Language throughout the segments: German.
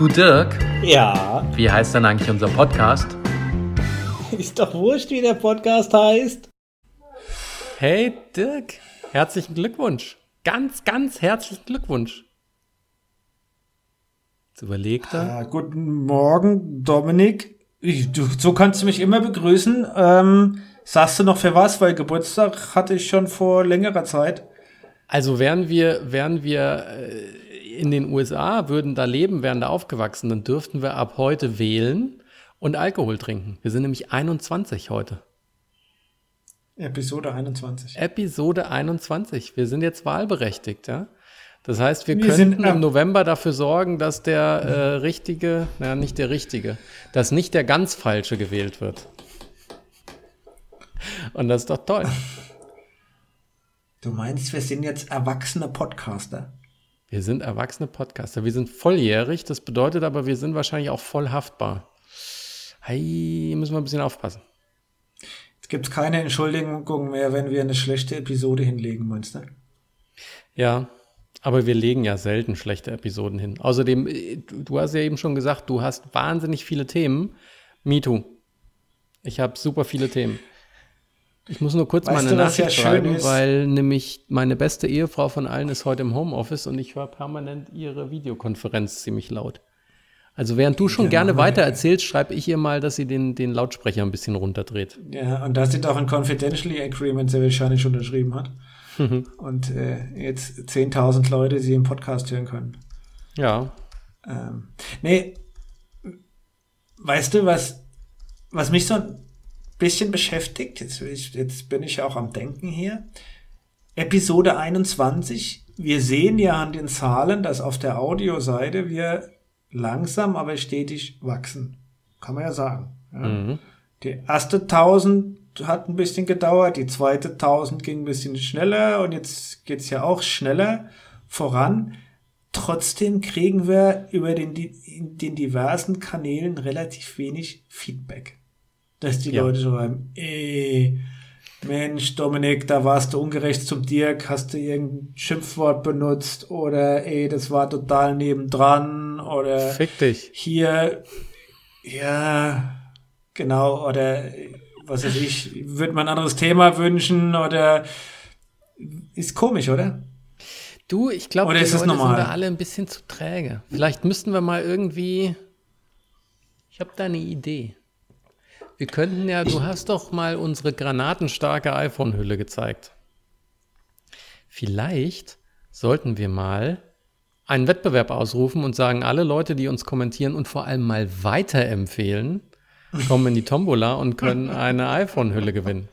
Du Dirk, Ja, wie heißt denn eigentlich unser Podcast? ist doch wurscht, wie der Podcast heißt. Hey Dirk, herzlichen Glückwunsch. Ganz, ganz herzlichen Glückwunsch. Jetzt überlegt er. Ja, guten Morgen, Dominik. Ich, du, so kannst du mich immer begrüßen. Ähm, sagst du noch für was? Weil Geburtstag hatte ich schon vor längerer Zeit. Also wären wir, wären wir äh, in den USA, würden da leben, wären da aufgewachsen, dann dürften wir ab heute wählen und Alkohol trinken. Wir sind nämlich 21 heute. Episode 21. Episode 21. Wir sind jetzt wahlberechtigt, ja. Das heißt, wir, Wir könnten sind, im November dafür sorgen, dass der äh, richtige, naja, nicht der richtige, dass nicht der ganz falsche gewählt wird. Und das ist doch toll. Du meinst, wir sind jetzt erwachsene Podcaster? Wir sind erwachsene Podcaster. Wir sind volljährig. Das bedeutet aber, wir sind wahrscheinlich auch voll haftbar. Hey, müssen wir ein bisschen aufpassen. Jetzt gibt es keine Entschuldigung mehr, wenn wir eine schlechte Episode hinlegen, meinst du? Ja, aber wir legen ja selten schlechte Episoden hin. Außerdem, äh, du hast ja eben schon gesagt, du hast wahnsinnig viele Themen. Me too. Ich habe super viele Themen. Ich muss nur kurz Weißt meine du, Nachricht ja schön schreiben, ist? weil nämlich meine beste Ehefrau von allen ist heute im Homeoffice und ich höre permanent ihre Videokonferenz ziemlich laut. Also während du schon gerne weiter erzählst, schreibe ich ihr mal, dass sie den, den Lautsprecher ein bisschen runterdreht. Ja, und da sind auch ein Confidentially Agreement sehr wahrscheinlich schon unterschrieben hat. und äh, jetzt 10.000 Leute sie im Podcast hören können. Ja, Ähm, nee, weißt du, was, was mich so bisschen beschäftigt, jetzt, jetzt bin ich ja auch am Denken hier. Episode 21, wir sehen ja an den Zahlen, dass auf der Audioseite wir langsam, aber stetig wachsen. Kann man ja sagen. Ja. Die erste 1000 hat ein bisschen gedauert, die zweite 1000 ging ein bisschen schneller und jetzt geht's ja auch schneller voran. Trotzdem kriegen wir über den, den diversen Kanälen relativ wenig Feedback. Dass die Ja. Leute schreiben, ey, Mensch, Dominik, da warst du ungerecht zum Dirk, hast du irgendein Schimpfwort benutzt oder ey, das war total nebendran oder fick dich. hier, ja, genau, oder was weiß ich, würde man ein anderes Thema wünschen oder ist komisch, oder? Du, ich glaube, normal? sind da alle ein bisschen zu träge. Vielleicht müssten wir mal irgendwie. Ich habe da eine Idee. Wir könnten ja, du hast doch mal unsere granatenstarke iPhone-Hülle gezeigt. Vielleicht sollten wir mal einen Wettbewerb ausrufen und sagen, alle Leute, die uns kommentieren und vor allem mal weiterempfehlen, kommen in die Tombola und können eine iPhone-Hülle gewinnen.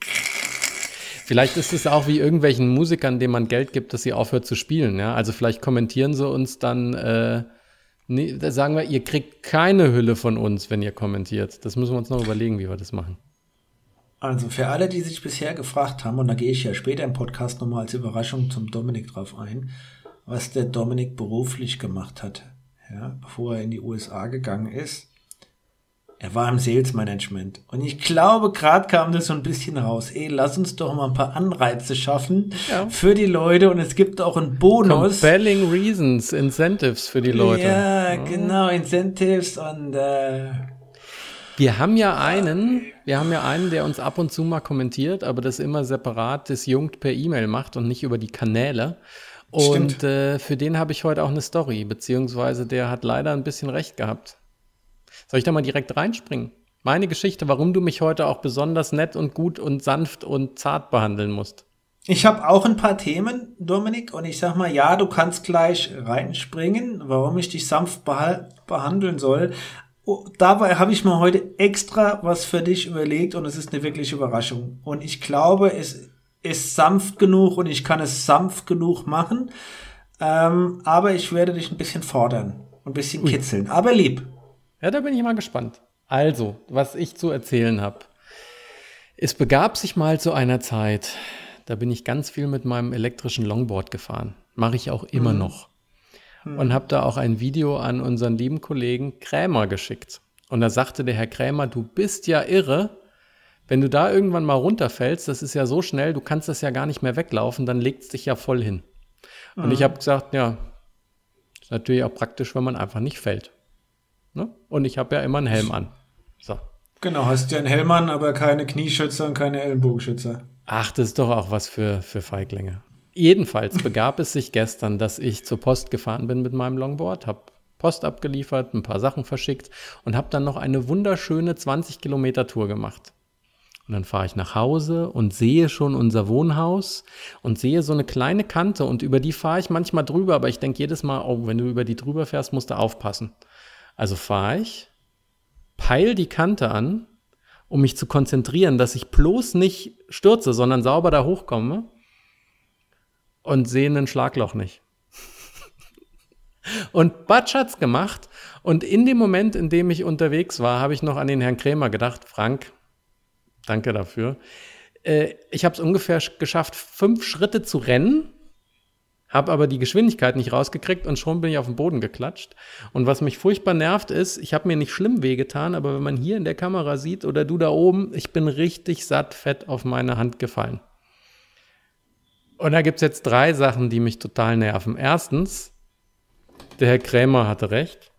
Vielleicht ist es auch wie irgendwelchen Musikern, denen man Geld gibt, dass sie aufhört zu spielen. Ja? Also vielleicht kommentieren sie uns dann, äh, nee, sagen wir, ihr kriegt keine Hülle von uns, wenn ihr kommentiert. Das müssen wir uns noch überlegen, wie wir das machen. Also für alle, die sich bisher gefragt haben, und da gehe ich ja später im Podcast nochmal als Überraschung zum Dominik drauf ein, was der Dominik beruflich gemacht hat, ja, bevor er in die USA gegangen ist. Er war im Sales Management. Und ich glaube, gerade kam das so ein bisschen raus. Ey, lass uns doch mal ein paar Anreize schaffen Ja. für die Leute. Und es gibt auch einen Bonus. Compelling Reasons, Incentives für die Leute. Ja, genau, Incentives und äh, Wir haben ja einen, wir haben ja einen, der uns ab und zu mal kommentiert, aber das immer separat disjunkt per E-Mail macht und nicht über die Kanäle. Und äh, für den habe ich heute auch eine Story, beziehungsweise der hat leider ein bisschen recht gehabt. Soll ich da mal direkt reinspringen? Meine Geschichte, warum du mich heute auch besonders nett und gut und sanft und zart behandeln musst. Ich habe auch ein paar Themen, Dominik, und ich sag mal, ja, du kannst gleich reinspringen, warum ich dich sanft behandeln soll. Oh, Dabei habe ich mir heute extra was für dich überlegt und es ist eine wirkliche Überraschung. Und ich glaube, es ist sanft genug und ich kann es sanft genug machen. Ähm, aber ich werde dich ein bisschen fordern, ein bisschen kitzeln, aber lieb. Ja, da bin ich mal gespannt. Also, was ich zu erzählen habe. Es begab sich mal zu einer Zeit, da bin ich ganz viel mit meinem elektrischen Longboard gefahren. Mache ich auch immer noch. Und habe da auch ein Video an unseren lieben Kollegen Krämer geschickt. Und da sagte der Herr Krämer, du bist ja irre. Wenn du da irgendwann mal runterfällst, das ist ja so schnell, du kannst das ja gar nicht mehr weglaufen, dann legt es dich ja voll hin. Und ich habe gesagt, ja, Ist natürlich auch praktisch, wenn man einfach nicht fällt. Ne? Und ich habe ja immer einen Helm an. So. Genau, hast ja einen Helm an, aber keine Knieschützer und keine Ellenbogenschützer. Ach, das ist doch auch was für, für Feiglinge. Jedenfalls begab es sich gestern, dass ich zur Post gefahren bin mit meinem Longboard, habe Post abgeliefert, ein paar Sachen verschickt und habe dann noch eine wunderschöne 20 Kilometer Tour gemacht. Und dann fahre ich nach Hause und sehe schon unser Wohnhaus und sehe so eine kleine Kante und über die fahre ich manchmal drüber, aber ich denke jedes Mal, oh, wenn du über die drüber fährst, musst du aufpassen. Also fahre ich, peil die Kante an, um mich zu konzentrieren, dass ich bloß nicht stürze, sondern sauber da hochkomme und sehe ein Schlagloch nicht. und Batsch hat's gemacht und in dem Moment, in dem ich unterwegs war, habe ich noch an den Herrn Krämer gedacht, Frank, Danke dafür. Äh, ich habe es ungefähr geschafft, fünf Schritte zu rennen, habe aber die Geschwindigkeit nicht rausgekriegt und schon bin ich auf den Boden geklatscht. Und was mich furchtbar nervt ist, ich habe mir nicht schlimm wehgetan, aber wenn man hier in der Kamera sieht oder du da oben, ich bin richtig satt fett auf meine Hand gefallen. Und da gibt es jetzt drei Sachen, die mich total nerven. Erstens, der Herr Krämer hatte recht.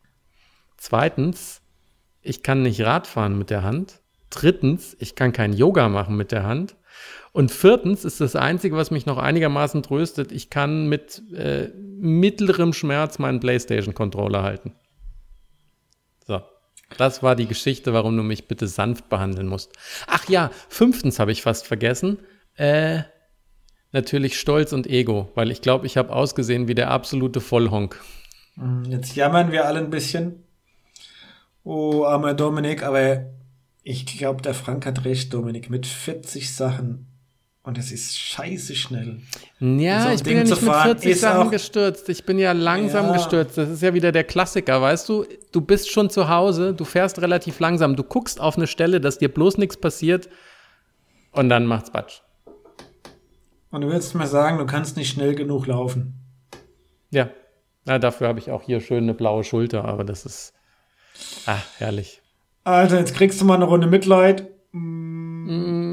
Zweitens, ich kann nicht Radfahren mit der Hand. Drittens, ich kann kein Yoga machen mit der Hand. Und viertens ist das Einzige, was mich noch einigermaßen tröstet, ich kann mit äh, mittlerem Schmerz meinen PlayStation-Controller halten. So. Das war die Geschichte, warum du mich bitte sanft behandeln musst. Ach ja, fünftens habe ich fast vergessen. Äh, natürlich Stolz und Ego, weil ich glaube, ich habe ausgesehen wie der absolute Vollhonk. Jetzt jammern wir alle ein bisschen. Oh, armer Dominik, aber ich glaube, der Frank hat recht, Dominik, mit 40 Sachen. Und es ist scheiße schnell. Ja, so ich bin ja nicht mit 40 Sachen gestürzt. Ich bin ja langsam ja. gestürzt. Das ist ja wieder der Klassiker, weißt du? Du bist schon zu Hause, du fährst relativ langsam, du guckst auf eine Stelle, dass dir bloß nichts passiert und dann macht's Batsch. Und du willst mir sagen, du kannst nicht schnell genug laufen. Ja. Na, dafür habe ich auch hier schön eine blaue Schulter, aber das ist ah, herrlich. Also, jetzt kriegst du mal eine Runde Mitleid. Mm.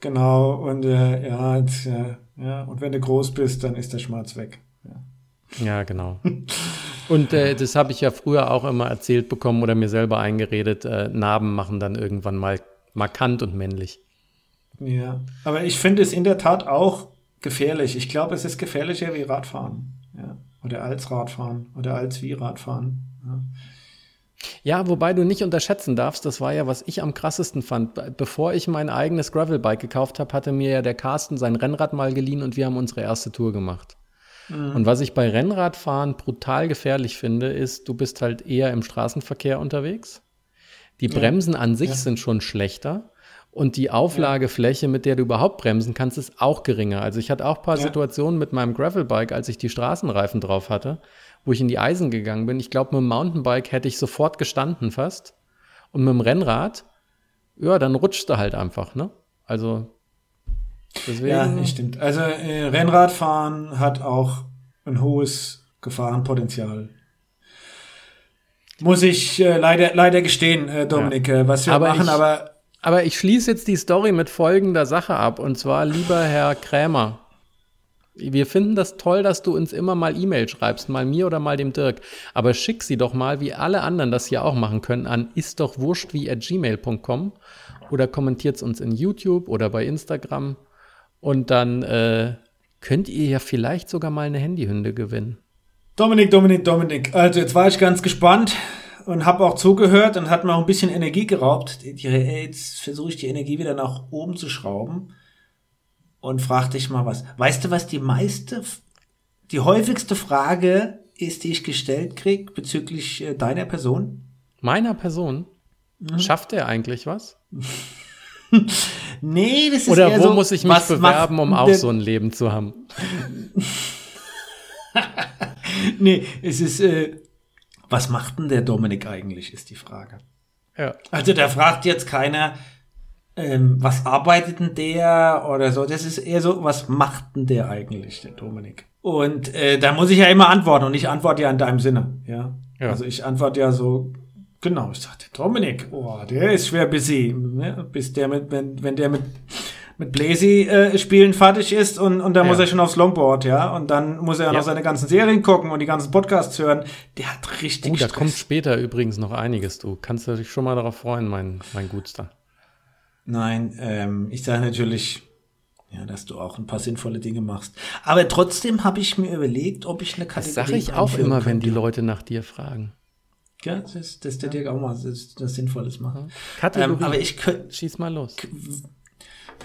Genau, und äh, ja, jetzt, äh, ja, und wenn du groß bist, dann ist der Schmerz weg. Ja, ja genau. und äh, das habe ich ja früher auch immer erzählt bekommen oder mir selber eingeredet, äh, Narben machen dann irgendwann mal markant und männlich. Ja, aber ich finde es in der Tat auch gefährlich. Ich glaube, es ist gefährlicher wie Radfahren. Ja. Oder als Radfahren oder als wie Radfahren. Ja. Wobei du nicht unterschätzen darfst, das war ja, was ich am krassesten fand. Bevor ich mein eigenes Gravelbike gekauft habe, hatte mir ja der Carsten sein Rennrad mal geliehen und wir haben unsere erste Tour gemacht. Mhm. Und was ich bei Rennradfahren brutal gefährlich finde, ist, du bist halt eher im Straßenverkehr unterwegs. Die Bremsen ja. an sich ja. sind schon schlechter. Und die Auflagefläche, mit der du überhaupt bremsen kannst, ist auch geringer. Also ich hatte auch ein paar ja. Situationen mit meinem Gravelbike, als ich die Straßenreifen drauf hatte, wo ich in die Eisen gegangen bin. Ich glaube, mit dem Mountainbike hätte ich sofort gestanden fast. Und mit dem Rennrad, ja, dann rutscht er halt einfach, ne? Also, deswegen. Ja, stimmt. Also, äh, Rennradfahren hat auch ein hohes Gefahrenpotenzial. Muss ich äh, leider, leider gestehen, äh, Dominik, ja. Äh, was wir aber machen, ich, aber. Aber ich schließe jetzt die Story mit folgender Sache ab. Und zwar, lieber Herr Krämer, wir finden das toll, dass du uns immer mal E-Mail schreibst, mal mir oder mal dem Dirk. Aber schick sie doch mal, wie alle anderen das hier auch machen können, an istdochwurscht wie at gmail.com oder kommentiert es uns in YouTube oder bei Instagram. Und dann äh, könnt ihr ja vielleicht sogar mal eine Handyhünde gewinnen. Dominik, Dominik, Dominik. Also jetzt war ich ganz gespannt und habe auch zugehört und hat mir auch ein bisschen Energie geraubt. Jetzt versuche ich die Energie wieder nach oben zu schrauben und frag dich mal was. Weißt du, was die meiste, die häufigste Frage ist, die ich gestellt krieg bezüglich äh, deiner Person? Meiner Person? Mhm. Schafft er eigentlich was? nee, das ist Oder wo so, muss ich mich bewerben, um auch so ein Leben zu haben? nee, es ist, äh, was macht denn der Dominik eigentlich, ist die Frage. Ja. Also da fragt jetzt keiner, ähm, was arbeitet denn der oder so. Das ist eher so, was macht denn der eigentlich, der Dominik? Und äh, da muss ich ja immer antworten und ich antworte ja in deinem Sinne, ja. ja. Also ich antworte ja so, genau, ich sagte, Dominik, oh, der ist schwer busy. Ne? Bis der mit, wenn, wenn der mit mit Blazy äh, Spielen fertig ist und, und dann Ja. muss er schon aufs Longboard, ja. Und dann muss er Ja. noch seine ganzen Serien gucken und die ganzen Podcasts hören. Der hat richtig Oh, da Stress. kommt später übrigens noch einiges, du. Kannst du dich schon mal darauf freuen, mein, mein Gutster. Nein, ähm, ich sage natürlich, ja, dass du auch ein paar sinnvolle Dinge machst. Aber trotzdem habe ich mir überlegt, ob ich eine Das Kategorie sage ich auch immer, wenn die könnte. Leute nach dir fragen. Ja, das, ist- dass der Dirk auch mal das, das Sinnvolles macht. Ähm, Kategorie. aber ich könnte, Schieß mal los.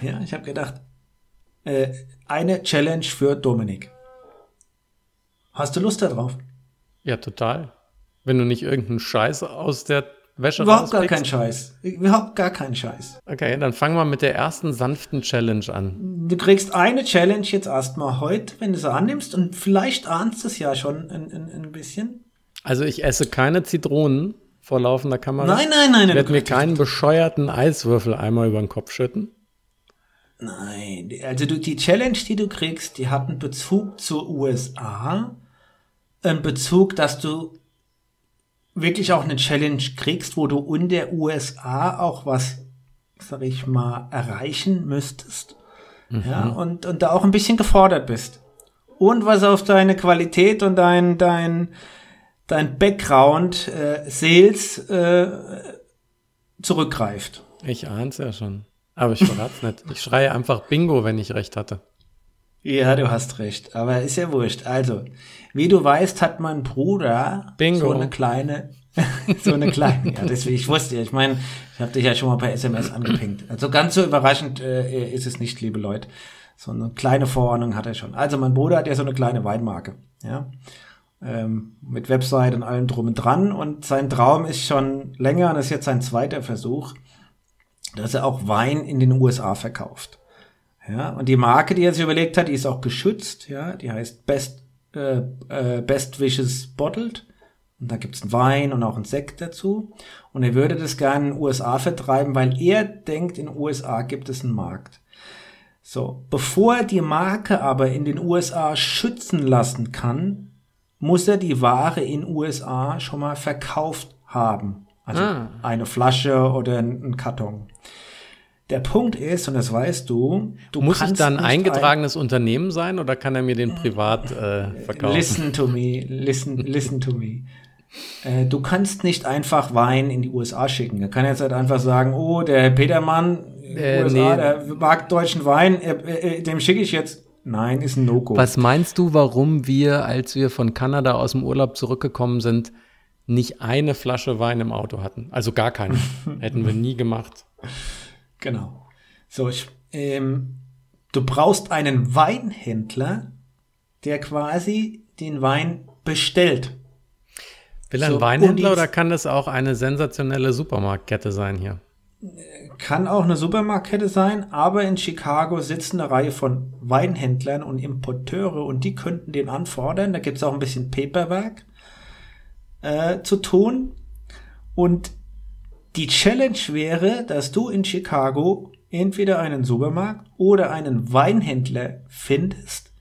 ja, ich habe gedacht, äh, eine Challenge für Dominik. Hast du Lust darauf? Ja, total. Wenn du nicht irgendeinen Scheiß aus der Wäsche Überhaupt gar keinen Scheiß. Überhaupt gar keinen Scheiß. Okay, dann fangen wir mit der ersten sanften Challenge an. Du kriegst eine Challenge jetzt erstmal heute, wenn du sie annimmst und vielleicht ahnst du es ja schon ein, ein, ein bisschen. Also ich esse keine Zitronen vor laufender Kamera. Nein, nein, nein, Ich nein. werde mir keinen bescheuerten Eiswürfel einmal über den Kopf schütten. Nein, also du, die Challenge, die du kriegst, die hat einen Bezug zur USA. Einen Bezug, dass du wirklich auch eine Challenge kriegst, wo du in der USA auch was, sag ich mal, erreichen müsstest. Ja, und, und da auch ein bisschen gefordert bist. Und was auf deine Qualität und dein, dein, dein Background, äh, Sales, äh, zurückgreift. Ich ahn's ja schon. Aber ich verrat's nicht. Ich schreie einfach Bingo, wenn ich recht hatte. Ja, du hast recht, aber ist ja wurscht. Also, wie du weißt, hat mein Bruder Bingo. so eine kleine, so eine kleine, ja, deswegen, ich wusste ja, ich meine, ich habe dich ja schon mal per SMS angepinkt. Also ganz so überraschend äh, ist es nicht, liebe Leute. So eine kleine Vorordnung hat er schon. Also mein Bruder hat ja so eine kleine Weinmarke, ja, ähm, mit Website und allem drum und dran. Und sein Traum ist schon länger, und das ist jetzt sein zweiter Versuch, dass er auch Wein in den USA verkauft. Ja, und die Marke, die er sich überlegt hat, die ist auch geschützt, ja, die heißt Best, äh, äh, Best Wishes Bottled. Und da gibt's einen Wein und auch einen Sekt dazu. Und er würde das gerne in den USA vertreiben, weil er denkt, in den USA gibt es einen Markt. So, bevor er die Marke aber in den USA schützen lassen kann, muss er die Ware in den USA schon mal verkauft haben. Also Ah. eine Flasche oder ein, ein Karton. Der Punkt ist, und das weißt du, du Muss ich dann ein nicht eingetragenes Unternehmen sein oder kann er mir den privat äh, verkaufen? Listen to me, listen, listen to me. Äh, du kannst nicht einfach Wein in die USA schicken. Er kann jetzt halt einfach sagen, oh, der Herr Petermann, Äh, USA, nee. der mag deutschen Wein, äh, äh, dem schicke ich jetzt. Nein, ist ein No-Go. Was meinst du, warum wir, als wir von Kanada aus dem Urlaub zurückgekommen sind, nicht eine Flasche Wein im Auto hatten? Also gar keine. Hätten wir nie gemacht. Genau. So, ich, ähm, du brauchst einen Weinhändler, der quasi den Wein bestellt. Will er ein So, Weinhändler oder kann das auch eine sensationelle Supermarktkette sein hier? Kann auch eine Supermarktkette sein, aber in Chicago sitzen eine Reihe von Weinhändlern und Importeure und die könnten den anfordern. Da gibt's auch ein bisschen Paperwork äh, zu tun. Und die Challenge wäre, dass du in Chicago entweder einen Supermarkt oder einen Weinhändler findest,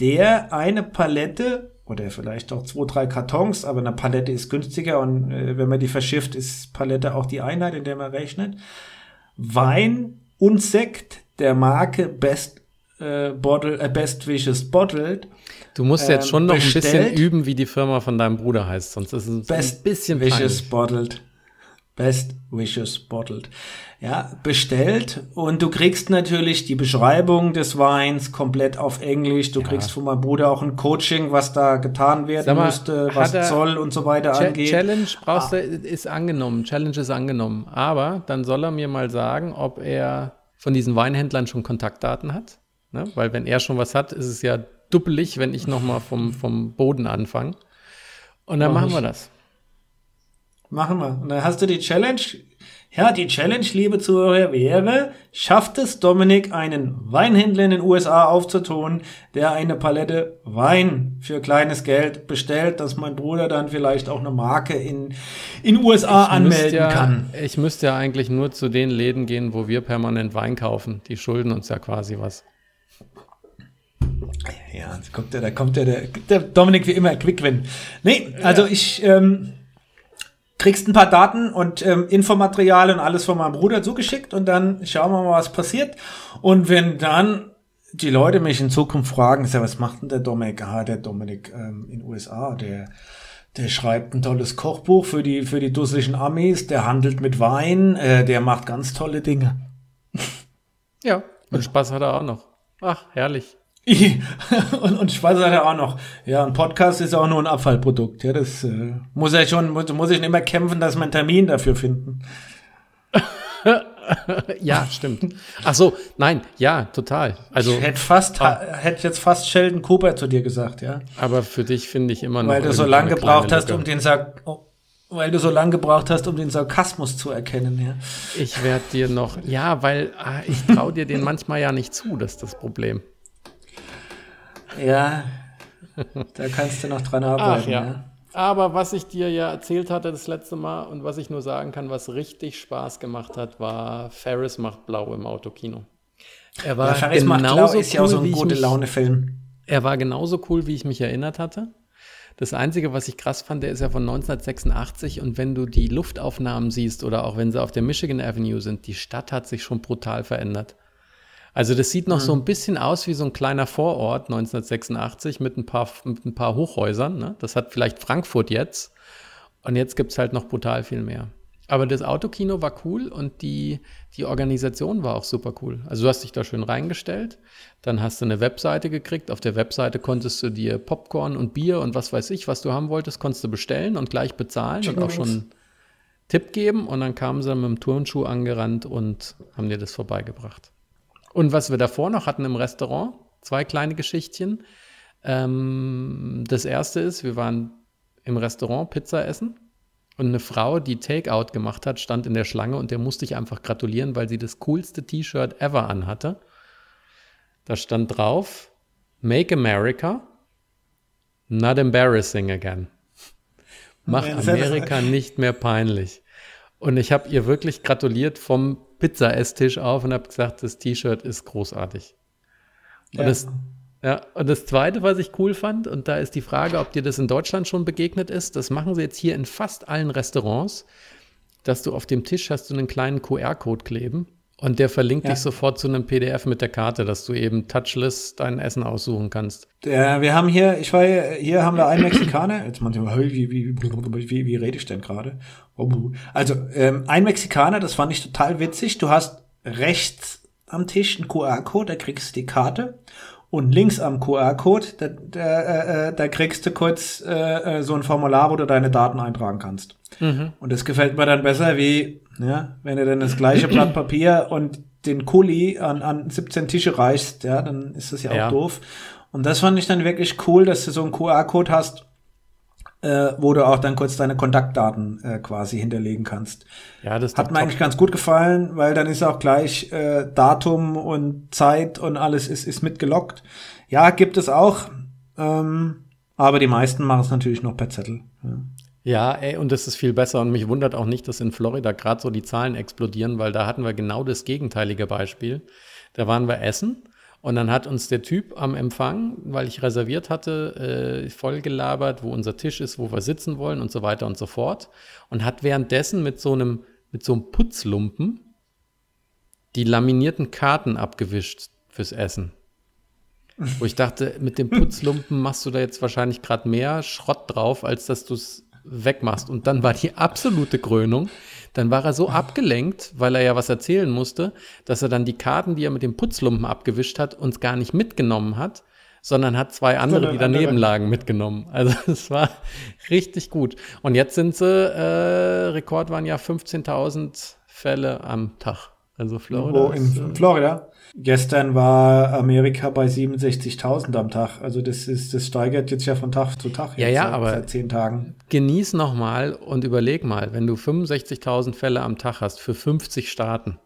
der eine Palette oder vielleicht auch zwei, drei Kartons, aber eine Palette ist günstiger und äh, wenn man die verschifft, ist Palette auch die Einheit, in der man rechnet. Wein und Sekt der Marke Best äh, Bottle, äh, Best Wishes Bottled. Du musst Ähm, jetzt schon noch ein bisschen bestellt. üben, wie die Firma von deinem Bruder heißt, sonst ist es Best ein bisschen Wishes peinlich. Bottled. Best Wishes Bottled. Ja, bestellt und du kriegst natürlich die Beschreibung des Weins komplett auf Englisch. Du kriegst von meinem Bruder auch ein Coaching, was da getan werden mal, müsste, hat was Zoll und so weiter Cha angeht. Challenge brauchst Ah. du, ist angenommen. Challenge ist angenommen. Aber dann soll er mir mal sagen, ob er von diesen Weinhändlern schon Kontaktdaten hat. Ne? Weil wenn er schon was hat, ist es ja duppelig, wenn ich nochmal vom, vom Boden anfange. Und dann Mach machen ich. wir das. Machen wir. Und dann hast du die Challenge. Ja, die Challenge, liebe Zuhörer, wäre, schafft es Dominik, einen Weinhändler in den USA aufzutun, der eine Palette Wein für kleines Geld bestellt, dass mein Bruder dann vielleicht auch eine Marke in in USA Ich anmelden ja, kann. Ich müsste ja eigentlich nur zu den Läden gehen, wo wir permanent Wein kaufen. Die schulden uns ja quasi was. Ja, kommt da kommt der, der, der Dominik wie immer Quickwin. Nee, also ich, ähm, kriegst ein paar Daten und ähm, Infomaterial und alles von meinem Bruder zugeschickt und dann schauen wir mal, was passiert. Und wenn dann die Leute mich in Zukunft fragen, ja, was macht denn der Dominik? Ah, der Dominik ähm, in USA, der der schreibt ein tolles Kochbuch für die für die dusseligen Amis, der handelt mit Wein, äh, der macht ganz tolle Dinge. Ja, und Spaß hat er auch noch. Ach, herrlich. und, und Spaß hat er auch noch. Ja, ein Podcast ist auch nur ein Abfallprodukt. Ja, das äh, muss er schon, muss, muss ich immer kämpfen, dass wir einen Termin dafür finden. ja, stimmt. Ach so, nein, ja, total. Also ich hätte fast, ah, hätte jetzt fast Sheldon Cooper zu dir gesagt, ja. Aber für dich finde ich immer noch. Weil du so lange gebraucht hast, um den Sark oh, weil du so lange gebraucht hast, um den Sarkasmus zu erkennen, ja. Ich werde dir noch, ja, weil ah, ich traue dir den manchmal ja nicht zu, das ist das Problem. Ja, da kannst du noch dran arbeiten. Ach, ja. ja. Aber was ich dir ja erzählt hatte das letzte Mal und was ich nur sagen kann, was richtig Spaß gemacht hat, war Ferris macht blau im Autokino. Er war ja, Ferris genauso macht blau ist ja auch so ein gute Laune Film. Er war genauso cool, wie ich mich erinnert hatte. Das Einzige, was ich krass fand, der ist ja von 1986 und wenn du die Luftaufnahmen siehst oder auch wenn sie auf der Michigan Avenue sind, die Stadt hat sich schon brutal verändert. Also das sieht noch mhm. so ein bisschen aus wie so ein kleiner Vorort 1986 mit ein paar, mit ein paar Hochhäusern. Ne? Das hat vielleicht Frankfurt jetzt. Und jetzt gibt es halt noch brutal viel mehr. Aber das Autokino war cool und die, die Organisation war auch super cool. Also du hast dich da schön reingestellt, dann hast du eine Webseite gekriegt. Auf der Webseite konntest du dir Popcorn und Bier und was weiß ich, was du haben wolltest, konntest du bestellen und gleich bezahlen Chicken und auch schon einen Tipp geben. Und dann kamen sie mit dem Turnschuh angerannt und haben dir das vorbeigebracht. Und was wir davor noch hatten im Restaurant, zwei kleine Geschichtchen. Ähm, das erste ist, wir waren im Restaurant Pizza essen und eine Frau, die Takeout gemacht hat, stand in der Schlange und der musste ich einfach gratulieren, weil sie das coolste T-Shirt ever anhatte. Da stand drauf, Make America, not embarrassing again. Mach Amerika nicht mehr peinlich. Und ich habe ihr wirklich gratuliert vom Pizza-Esstisch auf und habe gesagt, das T-Shirt ist großartig. Und, ja. das, ja, und das Zweite, was ich cool fand, und da ist die Frage, ob dir das in Deutschland schon begegnet ist, das machen sie jetzt hier in fast allen Restaurants, dass du auf dem Tisch hast du einen kleinen QR-Code kleben und der verlinkt ja. dich sofort zu einem PDF mit der Karte, dass du eben touchless dein Essen aussuchen kannst. Ja, wir haben hier, ich war hier, hier haben wir einen Mexikaner. Jetzt manchmal, wie, wie, wie, wie, wie rede ich denn gerade? Also, ähm, ein Mexikaner, das fand ich total witzig. Du hast rechts am Tisch einen QR-Code, da kriegst du die Karte. Und links am QR-Code, da, da, äh, äh, da kriegst du kurz äh, äh, so ein Formular, wo du deine Daten eintragen kannst. Mhm. Und das gefällt mir dann besser, wie ja, wenn du dann das gleiche Blatt Papier und den Kuli an, an 17 Tische reichst, ja, dann ist das ja auch ja. doof. Und das fand ich dann wirklich cool, dass du so einen QR-Code hast, äh, wo du auch dann kurz deine Kontaktdaten äh, quasi hinterlegen kannst. Ja, das hat mir eigentlich ganz gut gefallen, weil dann ist auch gleich äh, Datum und Zeit und alles ist, ist mitgelockt. Ja, gibt es auch, ähm, aber die meisten machen es natürlich noch per Zettel. Ja. Ja, ey, und das ist viel besser. Und mich wundert auch nicht, dass in Florida gerade so die Zahlen explodieren, weil da hatten wir genau das gegenteilige Beispiel. Da waren wir essen und dann hat uns der Typ am Empfang, weil ich reserviert hatte, äh, vollgelabert, wo unser Tisch ist, wo wir sitzen wollen und so weiter und so fort. Und hat währenddessen mit so einem, mit so einem Putzlumpen die laminierten Karten abgewischt fürs Essen. Wo ich dachte, mit dem Putzlumpen machst du da jetzt wahrscheinlich gerade mehr Schrott drauf, als dass du es wegmachst. Und dann war die absolute Krönung. Dann war er so abgelenkt, weil er ja was erzählen musste, dass er dann die Karten, die er mit dem Putzlumpen abgewischt hat, uns gar nicht mitgenommen hat, sondern hat zwei andere, die daneben lagen, mitgenommen. Also es war richtig gut. Und jetzt sind sie, äh, Rekord waren ja 15.000 Fälle am Tag. Also Florida. Wo in äh, Florida? Gestern war Amerika bei 67.000 am Tag. Also das ist, das steigert jetzt ja von Tag zu Tag. Ja, ja, seit, aber seit zehn Tagen. Genieß noch mal und überleg mal, wenn du 65.000 Fälle am Tag hast für 50 Staaten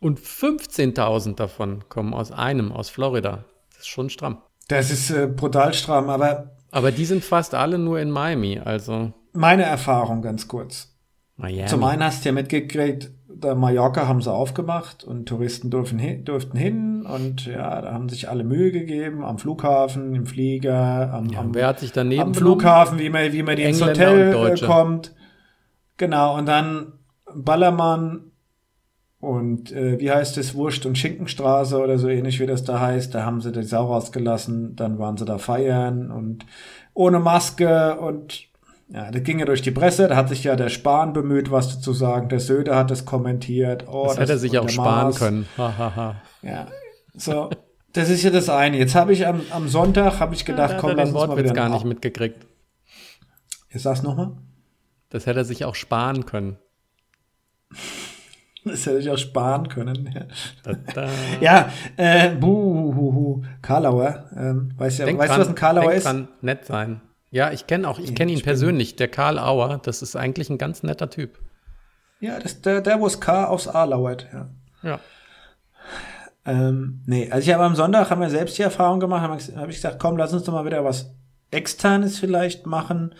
und 15.000 davon kommen aus einem, aus Florida, das ist schon stramm. Das ist äh, brutal stramm, aber aber die sind fast alle nur in Miami, also. Meine Erfahrung ganz kurz. Miami. Zum einen hast du ja mitgekriegt, da Mallorca haben sie aufgemacht und Touristen durften hin, durften hin und ja, da haben sich alle Mühe gegeben am Flughafen, im Flieger, am, ja, am, wer hat sich daneben am Flughafen, wie man, wie man die ins Hotel äh, kommt. Genau, und dann Ballermann und äh, wie heißt es, Wurst- und Schinkenstraße oder so ähnlich wie das da heißt. Da haben sie die Sau rausgelassen, dann waren sie da feiern und ohne Maske und ja, das ging ja durch die Presse, da hat sich ja der Spahn bemüht, was dazu sagen. Der Söder hat es kommentiert. Oh, das, das hätte er sich auch sparen Mars. können. Ha, ha, ha. Ja, so, das ist ja das eine. Jetzt habe ich am, am Sonntag, habe ich gedacht, ja, komm, lass uns mal wieder... gar nicht mitgekriegt. Jetzt sag's nochmal. Das hätte er sich auch sparen können. Das hätte ich auch sparen können. Ja, da, da. ja äh, buhuhu, Karlauer. Ähm, weißt ja, weißt du, was ein Karlauer ist? Dran, nett sein. Ja, ich kenne auch, ich kenne ihn persönlich, der Karl Auer. Das ist eigentlich ein ganz netter Typ. Ja, das, der, der, wo es K aufs A lauert, ja. Ja. Ähm, nee, also ich habe am Sonntag, haben wir selbst die Erfahrung gemacht, habe hab ich gesagt, komm, lass uns doch mal wieder was Externes vielleicht machen.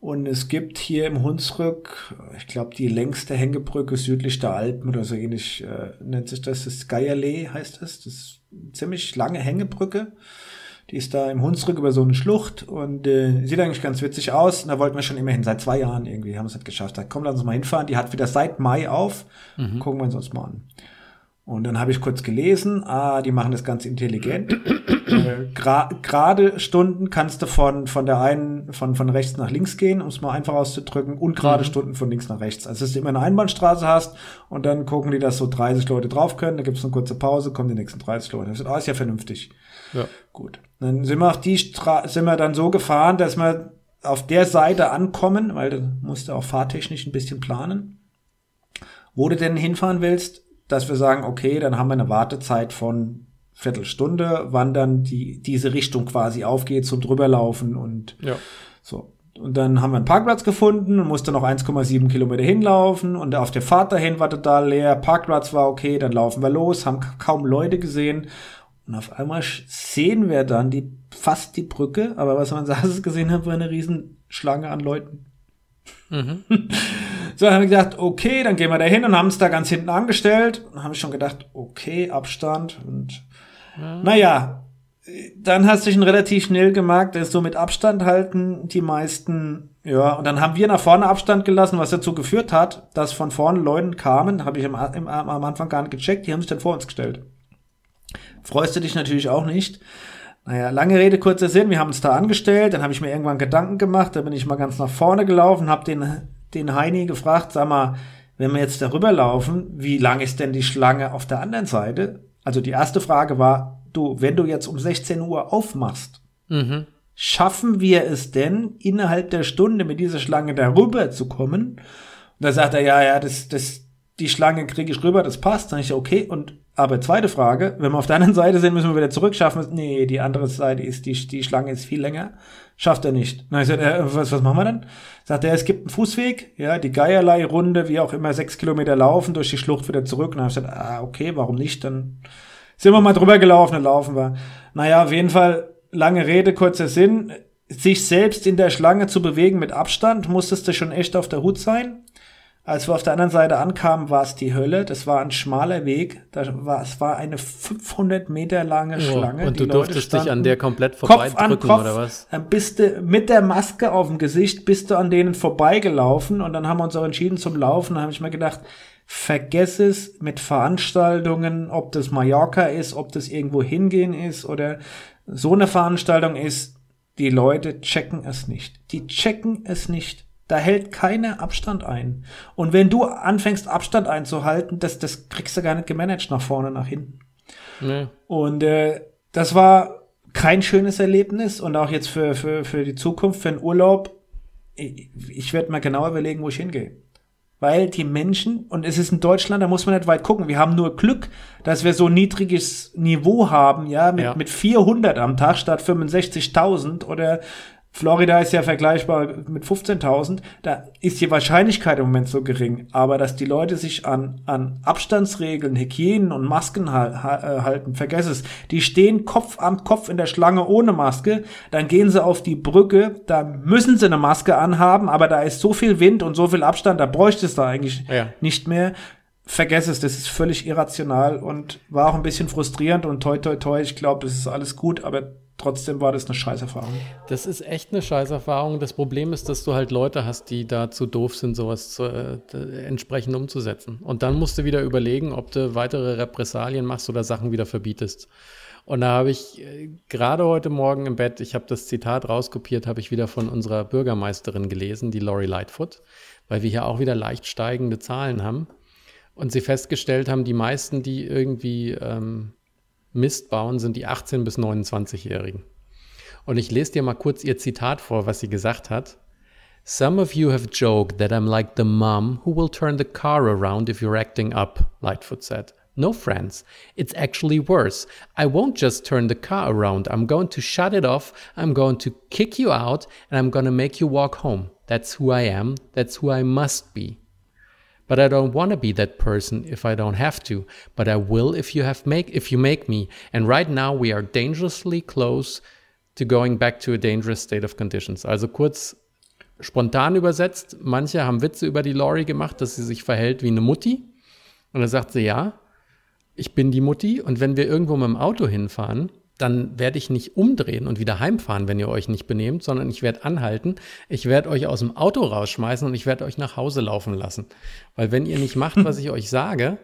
Und es gibt hier im Hunsrück, ich glaube, die längste Hängebrücke südlich der Alpen oder so ähnlich äh, nennt sich das, das Geierlee heißt das. Das ist eine ziemlich lange Hängebrücke. Die ist da im Hunsrück über so eine Schlucht und äh, sieht eigentlich ganz witzig aus. Und da wollten wir schon immerhin seit zwei Jahren irgendwie, haben es nicht geschafft. Da komm, lass uns mal hinfahren. Die hat wieder seit Mai auf. Mhm. Gucken wir uns mal an. Und dann habe ich kurz gelesen, ah, die machen das ganz intelligent. äh, Gerade Stunden kannst du von, von der einen, von, von rechts nach links gehen, um es mal einfach auszudrücken, und gerade mhm. Stunden von links nach rechts. Also, dass du immer eine Einbahnstraße hast und dann gucken die, dass so 30 Leute drauf können, da gibt es eine kurze Pause, kommen die nächsten 30 Leute. Das ist, ah, ist ja vernünftig. Ja. Gut. Dann sind wir auf die Stra sind wir dann so gefahren, dass wir auf der Seite ankommen, weil du musst auch fahrtechnisch ein bisschen planen. Wo du denn hinfahren willst, dass wir sagen, okay, dann haben wir eine Wartezeit von Viertelstunde, wann dann die, diese Richtung quasi aufgeht zum drüberlaufen und ja. so. Und dann haben wir einen Parkplatz gefunden und musste noch 1,7 Kilometer hinlaufen und auf der Fahrt dahin war total leer, Parkplatz war okay, dann laufen wir los, haben kaum Leute gesehen und auf einmal sehen wir dann die, fast die Brücke, aber was man saß gesehen hat, war eine Riesenschlange an Leuten. Mhm. so, dann haben wir gesagt, okay, dann gehen wir da hin und haben es da ganz hinten angestellt. Dann habe ich schon gedacht, okay, Abstand und ja. naja, dann hast du schon relativ schnell gemerkt, dass so mit Abstand halten die meisten, ja, und dann haben wir nach vorne Abstand gelassen, was dazu geführt hat, dass von vorne Leuten kamen, habe ich am, am, am Anfang gar nicht gecheckt, die haben sich dann vor uns gestellt. Freust du dich natürlich auch nicht. Naja, lange Rede, kurzer Sinn, wir haben uns da angestellt, dann habe ich mir irgendwann Gedanken gemacht, da bin ich mal ganz nach vorne gelaufen, habe den, den Heini gefragt, sag mal, wenn wir jetzt darüber laufen, wie lang ist denn die Schlange auf der anderen Seite? Also die erste Frage war, du, wenn du jetzt um 16 Uhr aufmachst, mhm. schaffen wir es denn, innerhalb der Stunde mit dieser Schlange darüber zu kommen? Und da sagt er, ja, ja, das, das, die Schlange kriege ich rüber, das passt. Dann ich, okay, und aber zweite Frage, wenn wir auf der anderen Seite sind, müssen wir wieder zurückschaffen. Nee, die andere Seite ist, die, die Schlange ist viel länger. Schafft er nicht. Na, ich sag, äh, was, was machen wir denn? Sagt er, es gibt einen Fußweg, ja, die Geierlei-Runde, wie auch immer, sechs Kilometer laufen, durch die Schlucht wieder zurück. Und dann habe ich gesagt, ah, okay, warum nicht? Dann sind wir mal drüber gelaufen, dann laufen wir. Naja, auf jeden Fall, lange Rede, kurzer Sinn. Sich selbst in der Schlange zu bewegen mit Abstand, musstest du schon echt auf der Hut sein. Als wir auf der anderen Seite ankamen, war es die Hölle. Das war ein schmaler Weg. Da war, es war eine 500 Meter lange Schlange. und du durftest dich an der komplett vorbeidrücken, oder was? Dann bist du mit der Maske auf dem Gesicht, bist du an denen vorbeigelaufen und dann haben wir uns auch entschieden zum Laufen. Da habe ich mir gedacht, vergess es mit Veranstaltungen, ob das Mallorca ist, ob das irgendwo hingehen ist oder so eine Veranstaltung ist. Die Leute checken es nicht. Die checken es nicht. Da hält keiner Abstand ein. Und wenn du anfängst, Abstand einzuhalten, das, das kriegst du gar nicht gemanagt nach vorne, nach hinten. Nee. Und äh, das war kein schönes Erlebnis und auch jetzt für, für, für die Zukunft, für den Urlaub. Ich, ich werde mal genau überlegen, wo ich hingehe. Weil die Menschen, und es ist in Deutschland, da muss man nicht weit gucken, wir haben nur Glück, dass wir so ein niedriges Niveau haben, ja, mit, ja. mit 400 am Tag statt 65.000 oder Florida ist ja vergleichbar mit 15.000. Da ist die Wahrscheinlichkeit im Moment so gering. Aber dass die Leute sich an, an Abstandsregeln, Hygienen und Masken ha ha äh, halten, vergess es. Die stehen Kopf an Kopf in der Schlange ohne Maske. Dann gehen sie auf die Brücke. Da müssen sie eine Maske anhaben. Aber da ist so viel Wind und so viel Abstand. Da bräuchte es da eigentlich ja. nicht mehr. Vergess es, das ist völlig irrational und war auch ein bisschen frustrierend und toi toi toi, ich glaube, es ist alles gut, aber trotzdem war das eine Scheißerfahrung. Das ist echt eine Scheißerfahrung. Das Problem ist, dass du halt Leute hast, die da zu doof sind, sowas zu, äh, entsprechend umzusetzen. Und dann musst du wieder überlegen, ob du weitere Repressalien machst oder Sachen wieder verbietest. Und da habe ich äh, gerade heute Morgen im Bett, ich habe das Zitat rauskopiert, habe ich wieder von unserer Bürgermeisterin gelesen, die Lori Lightfoot, weil wir hier auch wieder leicht steigende Zahlen haben. Und sie festgestellt haben, die meisten, die irgendwie ähm, Mist bauen, sind die 18- bis 29-Jährigen. Und ich lese dir mal kurz ihr Zitat vor, was sie gesagt hat. Some of you have joked that I'm like the mom who will turn the car around if you're acting up, Lightfoot said. No, friends, it's actually worse. I won't just turn the car around. I'm going to shut it off. I'm going to kick you out and I'm going to make you walk home. That's who I am. That's who I must be. But I don't want to be that person if I don't have to. But I will if you have make if you make me. And right now we are dangerously close to going back to a dangerous state of conditions. Also kurz spontan übersetzt, manche haben Witze über die Lori gemacht, dass sie sich verhält wie eine Mutti. Und dann sagt sie, ja, ich bin die Mutti und wenn wir irgendwo mit dem Auto hinfahren, dann werde ich nicht umdrehen und wieder heimfahren, wenn ihr euch nicht benehmt, sondern ich werde anhalten, ich werde euch aus dem Auto rausschmeißen und ich werde euch nach Hause laufen lassen. Weil wenn ihr nicht macht, was ich euch sage,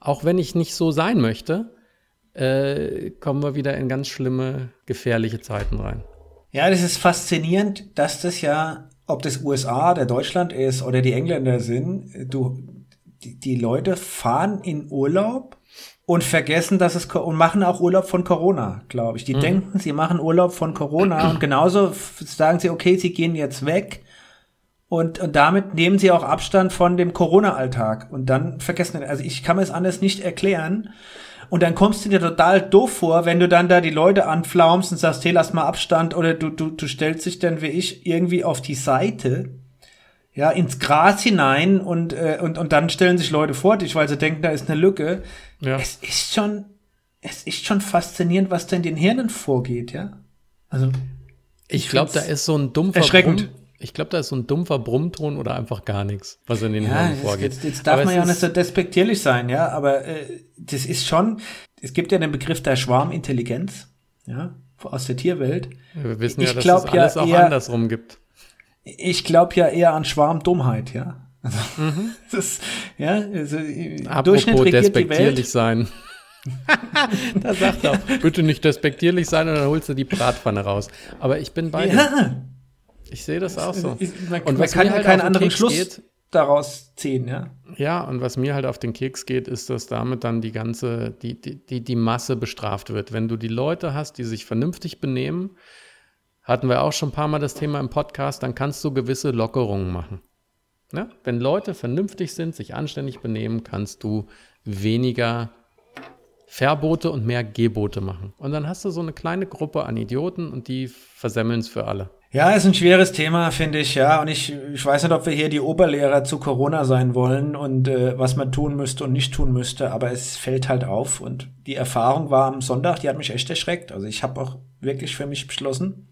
auch wenn ich nicht so sein möchte, äh, kommen wir wieder in ganz schlimme, gefährliche Zeiten rein. Ja, das ist faszinierend, dass das ja, ob das USA oder Deutschland ist oder die Engländer sind, du, die, die Leute fahren in Urlaub und vergessen, dass es und machen auch Urlaub von Corona, glaube ich. Die mhm. denken, sie machen Urlaub von Corona und genauso sagen sie, okay, sie gehen jetzt weg und, und damit nehmen sie auch Abstand von dem Corona-Alltag und dann vergessen, also ich kann mir es anders nicht erklären. Und dann kommst du dir total doof vor, wenn du dann da die Leute anflaumst und sagst, hey, lass mal Abstand oder du, du, du stellst dich dann wie ich irgendwie auf die Seite ja, ins Gras hinein und, äh, und, und dann stellen sich Leute vor dich, weil sie denken, da ist eine Lücke. Ja. Es ist schon, es ist schon faszinierend, was da in den Hirnen vorgeht, ja. Also. Ich, ich glaube, da ist so ein dumpfer erschreckend. Brumm, ich glaube, da ist so ein dumpfer Brummton oder einfach gar nichts, was in den ja, Hirnen vorgeht. Jetzt, jetzt darf aber man ja nicht so despektierlich sein, ja, aber äh, das ist schon, es gibt ja den Begriff der Schwarmintelligenz, ja, aus der Tierwelt. Wir wissen ich ja, dass es alles ja auch andersrum gibt ich glaube ja eher an Schwarmdummheit, ja. Also, mhm. das, ja, also, Durchschnitt regiert die Welt. sein. da sagt er, bitte nicht despektierlich sein und dann holst du die Bratpfanne raus. Aber ich bin bei ja. dir. Ich sehe das auch so. Man, und man kann ja halt keinen anderen Keks Schluss geht, daraus ziehen, ja. Ja, und was mir halt auf den Keks geht, ist, dass damit dann die ganze, die, die, die, die Masse bestraft wird. Wenn du die Leute hast, die sich vernünftig benehmen, hatten wir auch schon ein paar Mal das Thema im Podcast, dann kannst du gewisse Lockerungen machen. Ja? Wenn Leute vernünftig sind, sich anständig benehmen, kannst du weniger Verbote und mehr Gebote machen. Und dann hast du so eine kleine Gruppe an Idioten und die versemmeln es für alle. Ja, ist ein schweres Thema, finde ich, ja. Und ich, ich weiß nicht, ob wir hier die Oberlehrer zu Corona sein wollen und äh, was man tun müsste und nicht tun müsste, aber es fällt halt auf. Und die Erfahrung war am Sonntag, die hat mich echt erschreckt. Also ich habe auch wirklich für mich beschlossen,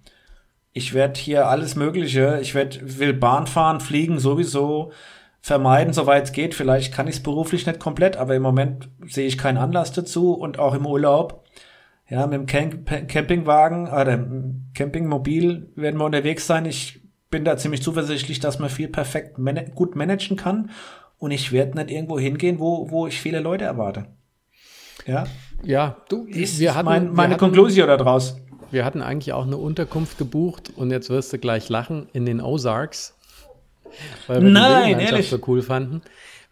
ich werde hier alles Mögliche, ich werd, will Bahn fahren, fliegen sowieso vermeiden, soweit es geht. Vielleicht kann ich es beruflich nicht komplett, aber im Moment sehe ich keinen Anlass dazu und auch im Urlaub. Ja, mit dem Camp Campingwagen oder Campingmobil werden wir unterwegs sein. Ich bin da ziemlich zuversichtlich, dass man viel perfekt man gut managen kann und ich werde nicht irgendwo hingehen, wo, wo ich viele Leute erwarte. Ja. Ja, du, ist wir hatten, mein, meine Konklusion daraus. Wir hatten eigentlich auch eine Unterkunft gebucht und jetzt wirst du gleich lachen in den Ozarks, weil wir Nein, die ehrlich? so cool fanden.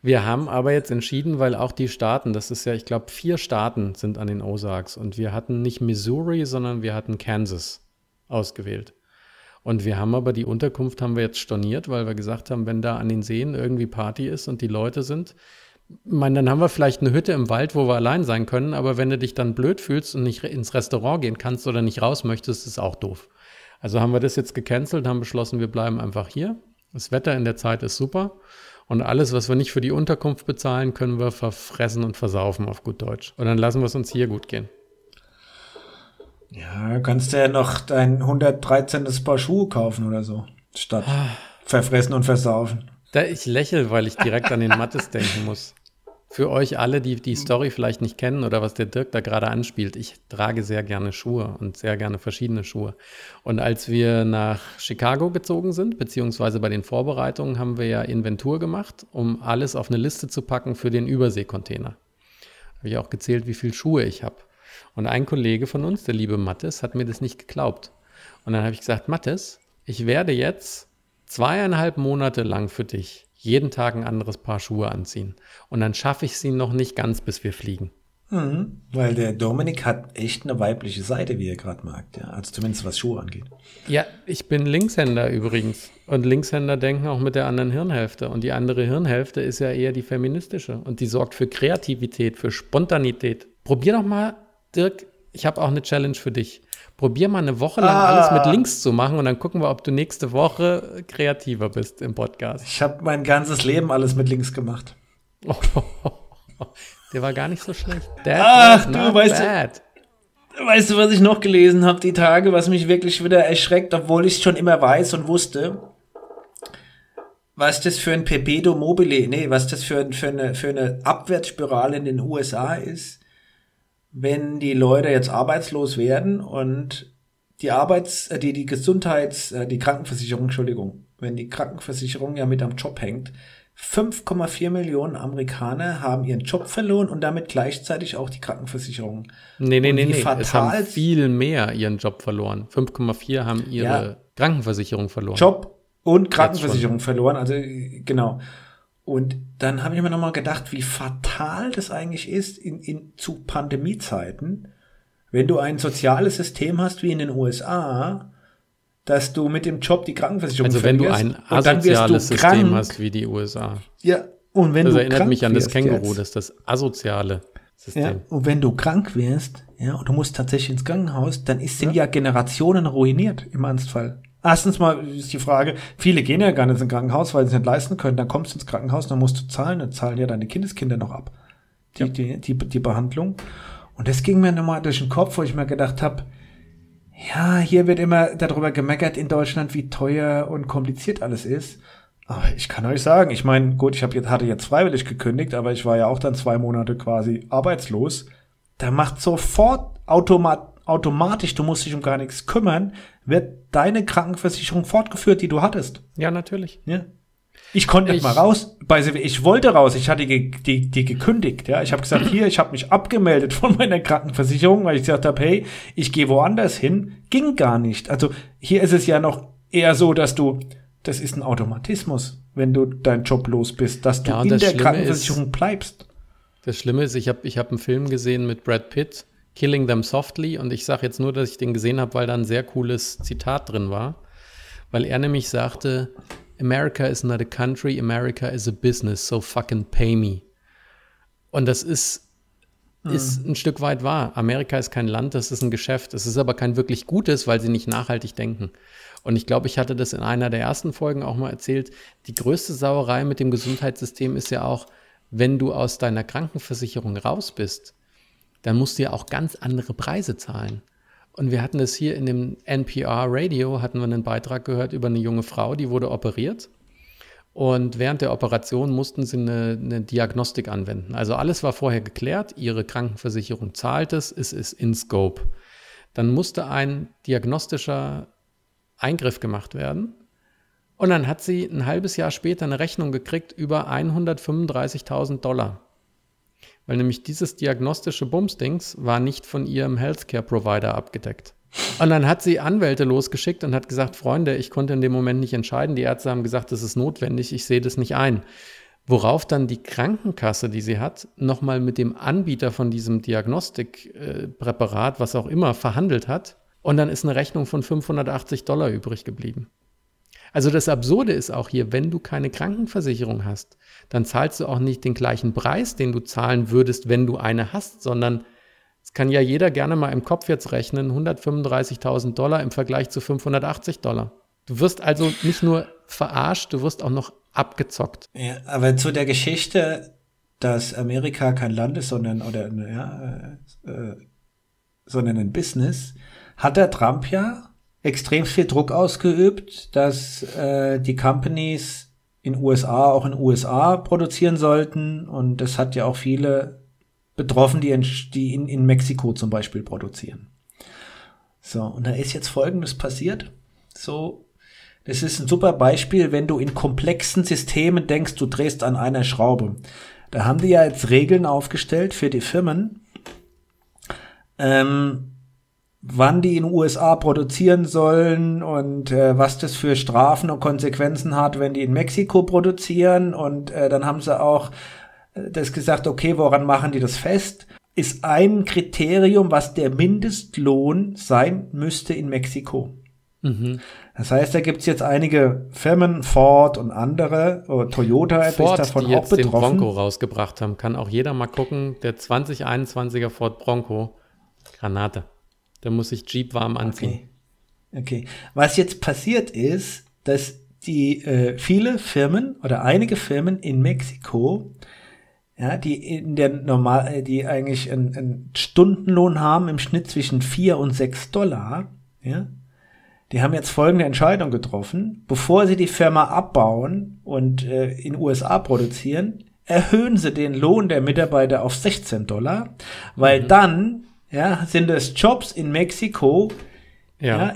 Wir haben aber jetzt entschieden, weil auch die Staaten, das ist ja, ich glaube, vier Staaten sind an den Ozarks und wir hatten nicht Missouri, sondern wir hatten Kansas ausgewählt. Und wir haben aber die Unterkunft haben wir jetzt storniert, weil wir gesagt haben, wenn da an den Seen irgendwie Party ist und die Leute sind, meine, dann haben wir vielleicht eine Hütte im Wald, wo wir allein sein können, aber wenn du dich dann blöd fühlst und nicht ins Restaurant gehen kannst oder nicht raus möchtest, ist auch doof. Also haben wir das jetzt gecancelt, haben beschlossen, wir bleiben einfach hier. Das Wetter in der Zeit ist super und alles, was wir nicht für die Unterkunft bezahlen, können wir verfressen und versaufen auf gut Deutsch. Und dann lassen wir es uns hier gut gehen. Ja, kannst du ja noch dein 113. Paar Schuhe kaufen oder so, statt ah. verfressen und versaufen. Da ich lächle, weil ich direkt an den Mattes denken muss. Für euch alle, die die Story vielleicht nicht kennen oder was der Dirk da gerade anspielt, ich trage sehr gerne Schuhe und sehr gerne verschiedene Schuhe. Und als wir nach Chicago gezogen sind, beziehungsweise bei den Vorbereitungen, haben wir ja Inventur gemacht, um alles auf eine Liste zu packen für den Überseekontainer. Habe ich auch gezählt, wie viele Schuhe ich habe. Und ein Kollege von uns, der liebe Mattes, hat mir das nicht geglaubt. Und dann habe ich gesagt, Mattes, ich werde jetzt zweieinhalb Monate lang für dich jeden Tag ein anderes Paar Schuhe anziehen. Und dann schaffe ich sie noch nicht ganz, bis wir fliegen. Mhm, weil der Dominik hat echt eine weibliche Seite, wie er gerade mag. Ja, also zumindest was Schuhe angeht. Ja, ich bin Linkshänder übrigens. Und Linkshänder denken auch mit der anderen Hirnhälfte. Und die andere Hirnhälfte ist ja eher die feministische. Und die sorgt für Kreativität, für Spontanität. Probier doch mal, Dirk, ich habe auch eine Challenge für dich. Probier mal eine Woche lang ah. alles mit Links zu machen und dann gucken wir, ob du nächste Woche kreativer bist im Podcast. Ich habe mein ganzes Leben alles mit Links gemacht. der war gar nicht so schlecht. That Ach, du weißt bad. du, weißt du, was ich noch gelesen habe die Tage, was mich wirklich wieder erschreckt, obwohl ich es schon immer weiß und wusste. Was das für ein Pepedo mobile, nee, was das für, für, eine, für eine Abwärtsspirale in den USA ist wenn die Leute jetzt arbeitslos werden und die Arbeits-, äh, die, die Gesundheits-, äh, die Krankenversicherung, Entschuldigung, wenn die Krankenversicherung ja mit am Job hängt, 5,4 Millionen Amerikaner haben ihren Job verloren und damit gleichzeitig auch die Krankenversicherung. Nee, nee, nee, nee. Es haben viel mehr ihren Job verloren. 5,4 haben ihre ja, Krankenversicherung verloren. Job und Krankenversicherung verloren, also genau. Und dann habe ich mir nochmal gedacht, wie fatal das eigentlich ist in, in, zu Pandemiezeiten, wenn du ein soziales System hast wie in den USA, dass du mit dem Job die Krankenversicherung Also wenn du ein asoziales du System hast wie die USA. Ja, und wenn das du erinnert mich an das Känguru, jetzt, das ist das asoziale System. Ja, und wenn du krank wirst, ja, und du musst tatsächlich ins Krankenhaus, dann ist, sind ja. ja Generationen ruiniert im Ernstfall. Erstens mal ist die Frage, viele gehen ja gar nicht ins Krankenhaus, weil sie es nicht leisten können. Dann kommst du ins Krankenhaus, dann musst du zahlen, dann zahlen ja deine Kindeskinder noch ab. Die, ja. die, die, die Behandlung. Und das ging mir nochmal durch den Kopf, wo ich mir gedacht habe, ja, hier wird immer darüber gemeckert in Deutschland, wie teuer und kompliziert alles ist. Aber ich kann euch sagen, ich meine, gut, ich hab jetzt, hatte jetzt freiwillig gekündigt, aber ich war ja auch dann zwei Monate quasi arbeitslos. Da macht sofort automat automatisch, du musst dich um gar nichts kümmern, wird deine Krankenversicherung fortgeführt, die du hattest. Ja, natürlich. Ja. Ich konnte nicht mal raus. Ich wollte raus. Ich hatte die, die, die gekündigt. Ja, ich habe gesagt, hier, ich habe mich abgemeldet von meiner Krankenversicherung, weil ich gesagt habe, hey, ich gehe woanders hin. Ging gar nicht. Also hier ist es ja noch eher so, dass du, das ist ein Automatismus, wenn du deinen Job los bist, dass du ja, in der Schlimme Krankenversicherung ist, bleibst. Das Schlimme ist, ich habe ich hab einen Film gesehen mit Brad Pitt Killing Them Softly. Und ich sage jetzt nur, dass ich den gesehen habe, weil da ein sehr cooles Zitat drin war. Weil er nämlich sagte, America is not a country, America is a business, so fucking pay me. Und das ist, ist mhm. ein Stück weit wahr. Amerika ist kein Land, das ist ein Geschäft. Es ist aber kein wirklich gutes, weil sie nicht nachhaltig denken. Und ich glaube, ich hatte das in einer der ersten Folgen auch mal erzählt. Die größte Sauerei mit dem Gesundheitssystem ist ja auch, wenn du aus deiner Krankenversicherung raus bist, dann musst du ja auch ganz andere Preise zahlen. Und wir hatten das hier in dem NPR Radio, hatten wir einen Beitrag gehört über eine junge Frau, die wurde operiert. Und während der Operation mussten sie eine, eine Diagnostik anwenden. Also alles war vorher geklärt, ihre Krankenversicherung zahlt es, es ist in Scope. Dann musste ein diagnostischer Eingriff gemacht werden. Und dann hat sie ein halbes Jahr später eine Rechnung gekriegt über 135.000 Dollar. Weil nämlich dieses diagnostische Bumsdings war nicht von ihrem Healthcare-Provider abgedeckt. Und dann hat sie Anwälte losgeschickt und hat gesagt, Freunde, ich konnte in dem Moment nicht entscheiden. Die Ärzte haben gesagt, das ist notwendig, ich sehe das nicht ein. Worauf dann die Krankenkasse, die sie hat, nochmal mit dem Anbieter von diesem Diagnostikpräparat, was auch immer, verhandelt hat. Und dann ist eine Rechnung von 580 Dollar übrig geblieben. Also das Absurde ist auch hier, wenn du keine Krankenversicherung hast, dann zahlst du auch nicht den gleichen Preis, den du zahlen würdest, wenn du eine hast, sondern es kann ja jeder gerne mal im Kopf jetzt rechnen, 135.000 Dollar im Vergleich zu 580 Dollar. Du wirst also nicht nur verarscht, du wirst auch noch abgezockt. Ja, aber zu der Geschichte, dass Amerika kein Land ist, sondern oder ja, äh, äh sondern ein Business, hat der Trump ja extrem viel Druck ausgeübt, dass äh, die Companies in USA auch in USA produzieren sollten. Und das hat ja auch viele betroffen, die in, die in, in Mexiko zum Beispiel produzieren. So, und da ist jetzt Folgendes passiert. So, das ist ein super Beispiel, wenn du in komplexen Systemen denkst, du drehst an einer Schraube. Da haben die ja jetzt Regeln aufgestellt für die Firmen, ähm, wann die in den USA produzieren sollen und äh, was das für Strafen und Konsequenzen hat, wenn die in Mexiko produzieren. Und äh, dann haben sie auch äh, das gesagt, okay, woran machen die das fest? Ist ein Kriterium, was der Mindestlohn sein müsste in Mexiko. Mhm. Das heißt, da gibt's jetzt einige Firmen, Ford und andere, oh, Toyota Ford, ist davon die auch jetzt den betroffen. Bronco rausgebracht haben. Kann auch jeder mal gucken. Der 2021er Ford Bronco. Granate. Da muss sich Jeep warm anziehen. Okay. okay. Was jetzt passiert ist, dass die äh, viele Firmen oder einige Firmen in Mexiko, ja, die in der normal, äh, die eigentlich einen, einen Stundenlohn haben im Schnitt zwischen vier und sechs Dollar, ja, die haben jetzt folgende Entscheidung getroffen. Bevor sie die Firma abbauen und äh, in USA produzieren, erhöhen sie den Lohn der Mitarbeiter auf 16 Dollar, weil mhm. dann ja, sind es Jobs in Mexiko, ja. ja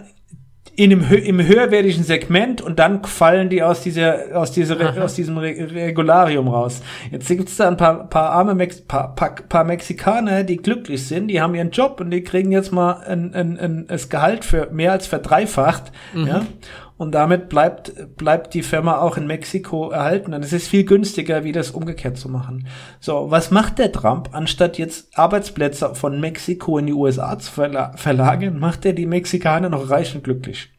in einem, im höherwertigen Segment und dann fallen die aus dieser aus dieser aus diesem Re Regularium raus. Jetzt gibt's da ein paar paar arme Mex paar, paar, paar Mexikaner, die glücklich sind, die haben ihren Job und die kriegen jetzt mal ein, ein, ein, das Gehalt für mehr als verdreifacht, mhm. ja. Und damit bleibt, bleibt die Firma auch in Mexiko erhalten. Und es ist viel günstiger, wie das umgekehrt zu machen. So, was macht der Trump? Anstatt jetzt Arbeitsplätze von Mexiko in die USA zu verla verlagern, macht er die Mexikaner noch reich und glücklich.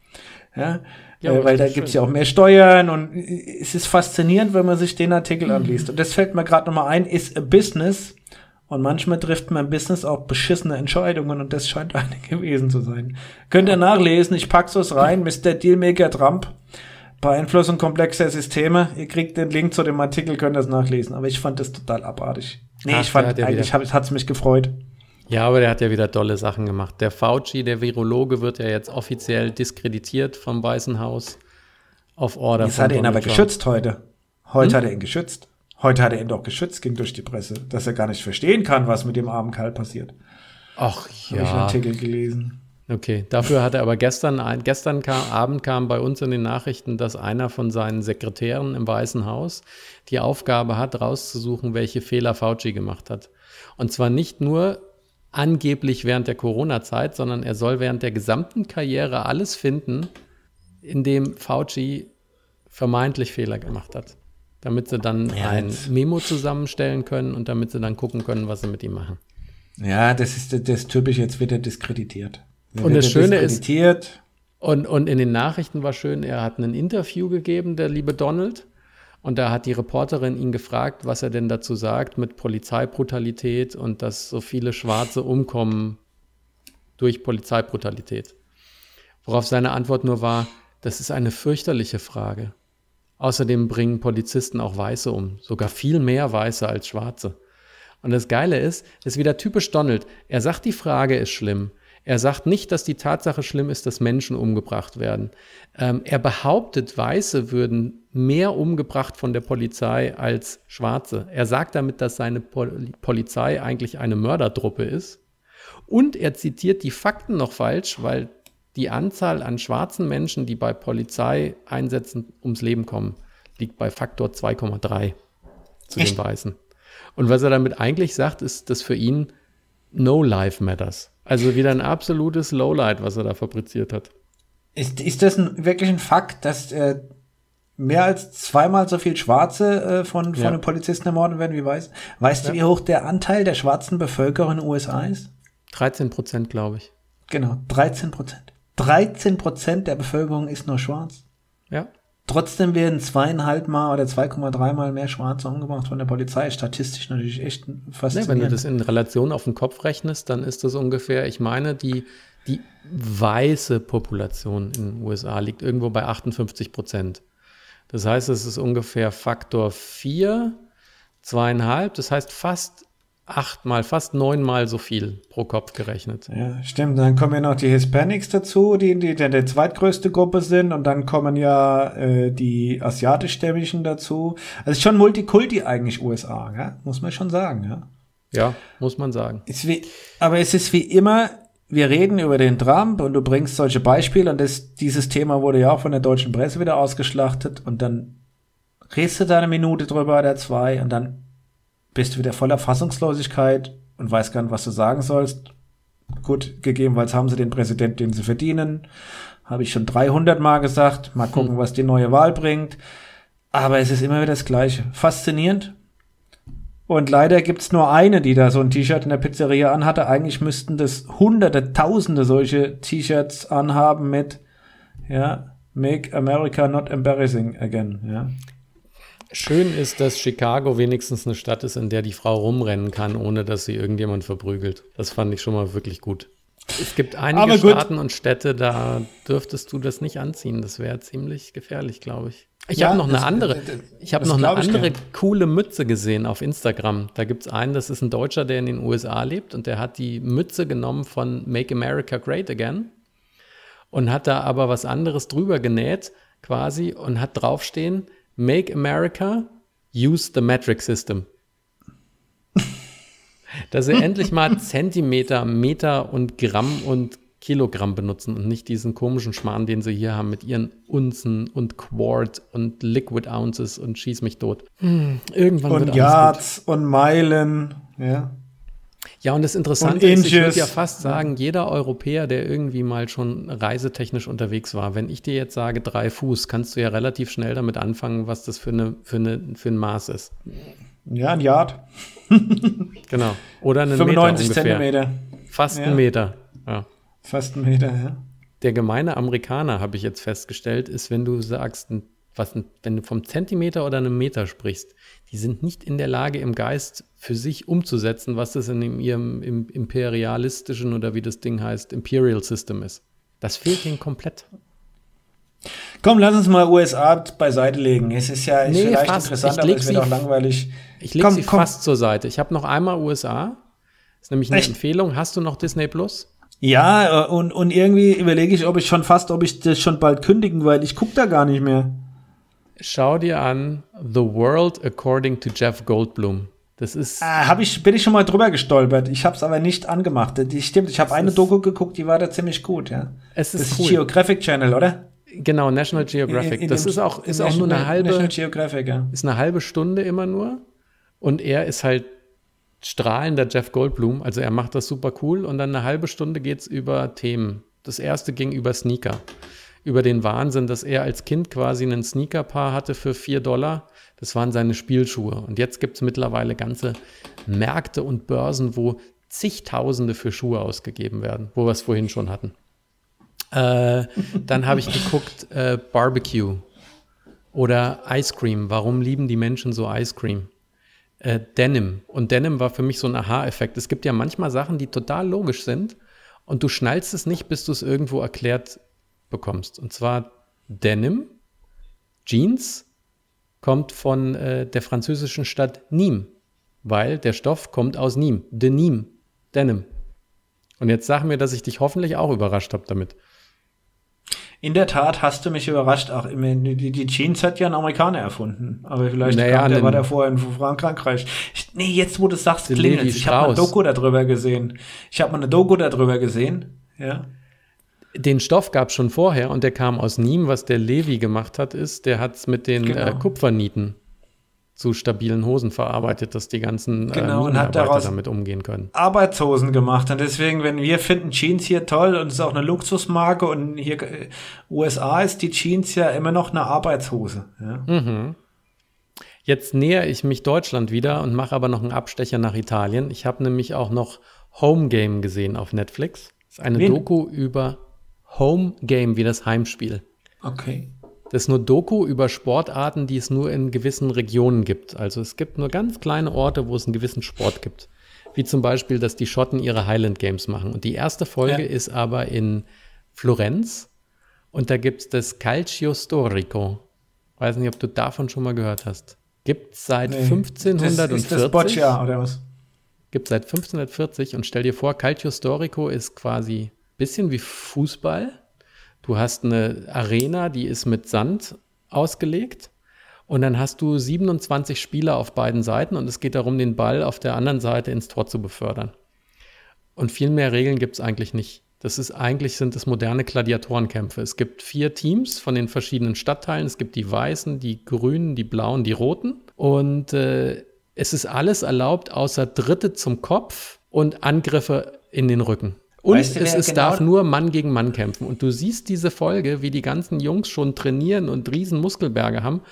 Ja, ja äh, weil da gibt's ja auch mehr Steuern und es ist faszinierend, wenn man sich den Artikel mhm. anliest. Und das fällt mir gerade nochmal ein, ist a business und manchmal trifft man im Business auch beschissene Entscheidungen und das scheint eine gewesen zu sein. Könnt ihr nachlesen, ich pack's es rein, Mr. Dealmaker Trump. Beeinflussung komplexer Systeme. Ihr kriegt den Link zu dem Artikel, könnt ihr es nachlesen. Aber ich fand das total abartig. Nee, Ach, ich fand, ja eigentlich hab, hat's mich gefreut. Ja, aber der hat ja wieder tolle Sachen gemacht. Der Fauci, der Virologe, wird ja jetzt offiziell diskreditiert vom Weißen Haus auf Order. Jetzt hat er ihn aber Trump. geschützt heute. Heute hm? hat er ihn geschützt. Heute hat er ihn doch geschützt, ging durch die Presse, dass er gar nicht verstehen kann, was mit dem armen Kerl passiert. Ach ja. Habe ich einen Artikel gelesen. Okay, dafür hat er aber gestern, gestern kam, Abend kam bei uns in den Nachrichten, dass einer von seinen Sekretären im Weißen Haus die Aufgabe hat, rauszusuchen, welche Fehler Fauci gemacht hat. Und zwar nicht nur angeblich während der Corona-Zeit, sondern er soll während der gesamten Karriere alles finden, in dem Fauci vermeintlich Fehler gemacht hat damit sie dann ja, ein Memo zusammenstellen können und damit sie dann gucken können, was sie mit ihm machen. Ja, das ist das, das typisch, jetzt wird er diskreditiert. Jetzt und das Schöne ist, und, und in den Nachrichten war schön, er hat ein Interview gegeben, der liebe Donald. Und da hat die Reporterin ihn gefragt, was er denn dazu sagt mit Polizeibrutalität und dass so viele Schwarze umkommen durch Polizeibrutalität. Worauf seine Antwort nur war, das ist eine fürchterliche Frage. Außerdem bringen Polizisten auch Weiße um, sogar viel mehr Weiße als Schwarze. Und das Geile ist, ist wieder typisch Donald. Er sagt, die Frage ist schlimm. Er sagt nicht, dass die Tatsache schlimm ist, dass Menschen umgebracht werden. Ähm, er behauptet, Weiße würden mehr umgebracht von der Polizei als Schwarze. Er sagt damit, dass seine Pol Polizei eigentlich eine Mördertruppe ist. Und er zitiert die Fakten noch falsch, weil die Anzahl an schwarzen Menschen, die bei Polizeieinsätzen ums Leben kommen, liegt bei Faktor 2,3 zu Echt? den Weißen. Und was er damit eigentlich sagt, ist, dass für ihn No Life Matters. Also wieder ein absolutes Lowlight, was er da fabriziert hat. Ist, ist das ein, wirklich ein Fakt, dass äh, mehr als zweimal so viel Schwarze äh, von, von ja. den Polizisten ermordet werden wie Weiß? Weißt ja. du, wie hoch der Anteil der schwarzen Bevölkerung in den USA ist? 13 Prozent, glaube ich. Genau, 13 Prozent. 13 Prozent der Bevölkerung ist nur schwarz. Ja. Trotzdem werden zweieinhalb Mal oder 2,3 Mal mehr Schwarze umgebracht von der Polizei. Statistisch natürlich echt faszinierend. Ja, wenn du das in Relation auf den Kopf rechnest, dann ist das ungefähr, ich meine, die, die weiße Population in den USA liegt irgendwo bei 58 Prozent. Das heißt, es ist ungefähr Faktor 4, zweieinhalb. Das heißt, fast achtmal, fast neunmal so viel pro Kopf gerechnet. Ja, stimmt. Dann kommen ja noch die Hispanics dazu, die, die, die die zweitgrößte Gruppe sind. Und dann kommen ja äh, die asiatischstämmigen dazu. Also schon Multikulti eigentlich USA, ja? muss man schon sagen. Ja, ja muss man sagen. Ist wie, aber es ist wie immer, wir reden über den Trump und du bringst solche Beispiele und das, dieses Thema wurde ja auch von der deutschen Presse wieder ausgeschlachtet und dann redest du da eine Minute drüber oder zwei und dann bist du wieder voller Fassungslosigkeit und weißt gar nicht, was du sagen sollst. Gut, gegebenenfalls haben sie den Präsidenten, den sie verdienen. Habe ich schon 300 Mal gesagt. Mal gucken, hm. was die neue Wahl bringt. Aber es ist immer wieder das Gleiche. Faszinierend. Und leider gibt's nur eine, die da so ein T-Shirt in der Pizzeria anhatte. Eigentlich müssten das hunderte, tausende solche T-Shirts anhaben mit, ja, Make America not embarrassing again, ja. Schön ist, dass Chicago wenigstens eine Stadt ist, in der die Frau rumrennen kann, ohne dass sie irgendjemand verprügelt. Das fand ich schon mal wirklich gut. Es gibt einige Staaten und Städte, da dürftest du das nicht anziehen. Das wäre ziemlich gefährlich, glaube ich. Ich ja, habe noch eine andere, ich habe noch eine andere coole Mütze gesehen auf Instagram. Da gibt es einen, das ist ein Deutscher, der in den USA lebt und der hat die Mütze genommen von Make America Great Again und hat da aber was anderes drüber genäht quasi und hat draufstehen, Make America Use the Metric System. Dass sie endlich mal Zentimeter, Meter und Gramm und Kilogramm benutzen und nicht diesen komischen Schmarrn, den sie hier haben mit ihren Unzen und Quart und Liquid Ounces und schieß mich tot. Hm, irgendwann und wird Yards und Meilen, ja. Ja, und das Interessante und ist, ich würde ja fast sagen, jeder Europäer, der irgendwie mal schon reisetechnisch unterwegs war, wenn ich dir jetzt sage drei Fuß, kannst du ja relativ schnell damit anfangen, was das für, eine, für, eine, für ein Maß ist. Ja, ein Yard. genau. Oder einen 95 Meter Zentimeter. Fast ja. ein Meter. Ja. Fast ein Meter, ja. Der gemeine Amerikaner, habe ich jetzt festgestellt, ist, wenn du sagst, was, wenn du vom Zentimeter oder einem Meter sprichst, die sind nicht in der Lage, im Geist für sich umzusetzen, was das in ihrem im imperialistischen oder wie das Ding heißt, Imperial System ist. Das fehlt ihnen komplett. Komm, lass uns mal USA beiseite legen. Es ist ja nee, vielleicht fast. interessant, aber es wird auch langweilig. Ich lege sie komm. fast zur Seite. Ich habe noch einmal USA. Das ist nämlich eine Echt? Empfehlung. Hast du noch Disney Plus? Ja, äh, und, und irgendwie überlege ich, ob ich schon fast, ob ich das schon bald kündigen, weil ich gucke da gar nicht mehr. Schau dir an The World According to Jeff Goldblum. Das ist. Hab ich, bin ich schon mal drüber gestolpert. Ich habe es aber nicht angemacht. Die stimmt. Ich habe eine Doku geguckt, die war da ziemlich gut. Ja. Es ist, das ist cool. Geographic Channel, oder? Genau, National Geographic. In, in das ist auch, ist auch nur eine halbe. National Geographic, ja. Ist eine halbe Stunde immer nur. Und er ist halt strahlender Jeff Goldblum. Also er macht das super cool. Und dann eine halbe Stunde geht's über Themen. Das erste ging über Sneaker über den Wahnsinn, dass er als Kind quasi einen Sneakerpaar hatte für vier Dollar. Das waren seine Spielschuhe. Und jetzt gibt es mittlerweile ganze Märkte und Börsen, wo zigtausende für Schuhe ausgegeben werden, wo wir es vorhin schon hatten. Äh, dann habe ich geguckt, äh, Barbecue oder Ice Cream. Warum lieben die Menschen so Ice Cream? Äh, Denim. Und Denim war für mich so ein Aha-Effekt. Es gibt ja manchmal Sachen, die total logisch sind und du schnallst es nicht, bis du es irgendwo erklärt bekommst. Und zwar Denim, Jeans, kommt von äh, der französischen Stadt Nîmes, weil der Stoff kommt aus Nîmes, Denim, Denim. Und jetzt sag mir, dass ich dich hoffentlich auch überrascht habe damit. In der Tat hast du mich überrascht. Auch die, die Jeans hat ja ein Amerikaner erfunden. Aber vielleicht naja, kam, der war der vorher in Frankreich. Ich, nee, jetzt wo du sagst, klingelt Ich habe mal eine Doku darüber gesehen. Ich habe mal eine Doku darüber gesehen. Ja. Den Stoff gab es schon vorher und der kam aus Nîmes. Was der Levi gemacht hat, ist, der hat es mit den äh, genau. äh, Kupfernieten zu stabilen Hosen verarbeitet, dass die ganzen äh, genau, äh, und hat daraus damit umgehen können. Arbeitshosen gemacht. Und deswegen, wenn wir finden Jeans hier toll und es ist auch eine Luxusmarke und hier äh, USA ist die Jeans ja immer noch eine Arbeitshose. Ja. Mhm. Jetzt nähere ich mich Deutschland wieder und mache aber noch einen Abstecher nach Italien. Ich habe nämlich auch noch Home Game gesehen auf Netflix. Das ist eine Wen? Doku über Home Game wie das Heimspiel. Okay. Das ist nur Doku über Sportarten, die es nur in gewissen Regionen gibt. Also es gibt nur ganz kleine Orte, wo es einen gewissen Sport gibt. Wie zum Beispiel, dass die Schotten ihre Highland Games machen. Und die erste Folge ja. ist aber in Florenz. Und da gibt es das Calcio Storico. Weiß nicht, ob du davon schon mal gehört hast. Gibt es seit nee. 1540. Das ist das Boccia, oder was? Gibt seit 1540 und stell dir vor, Calcio Storico ist quasi bisschen wie Fußball. Du hast eine Arena, die ist mit Sand ausgelegt. Und dann hast du 27 Spieler auf beiden Seiten und es geht darum, den Ball auf der anderen Seite ins Tor zu befördern. Und viel mehr Regeln gibt es eigentlich nicht. Das ist eigentlich sind es moderne Gladiatorenkämpfe. Es gibt vier Teams von den verschiedenen Stadtteilen. Es gibt die Weißen, die Grünen, die Blauen, die Roten. Und äh, es ist alles erlaubt, außer Dritte zum Kopf und Angriffe in den Rücken. Und weißt du, es, es genau darf nur Mann gegen Mann kämpfen. Und du siehst diese Folge, wie die ganzen Jungs schon trainieren und riesen Muskelberge haben.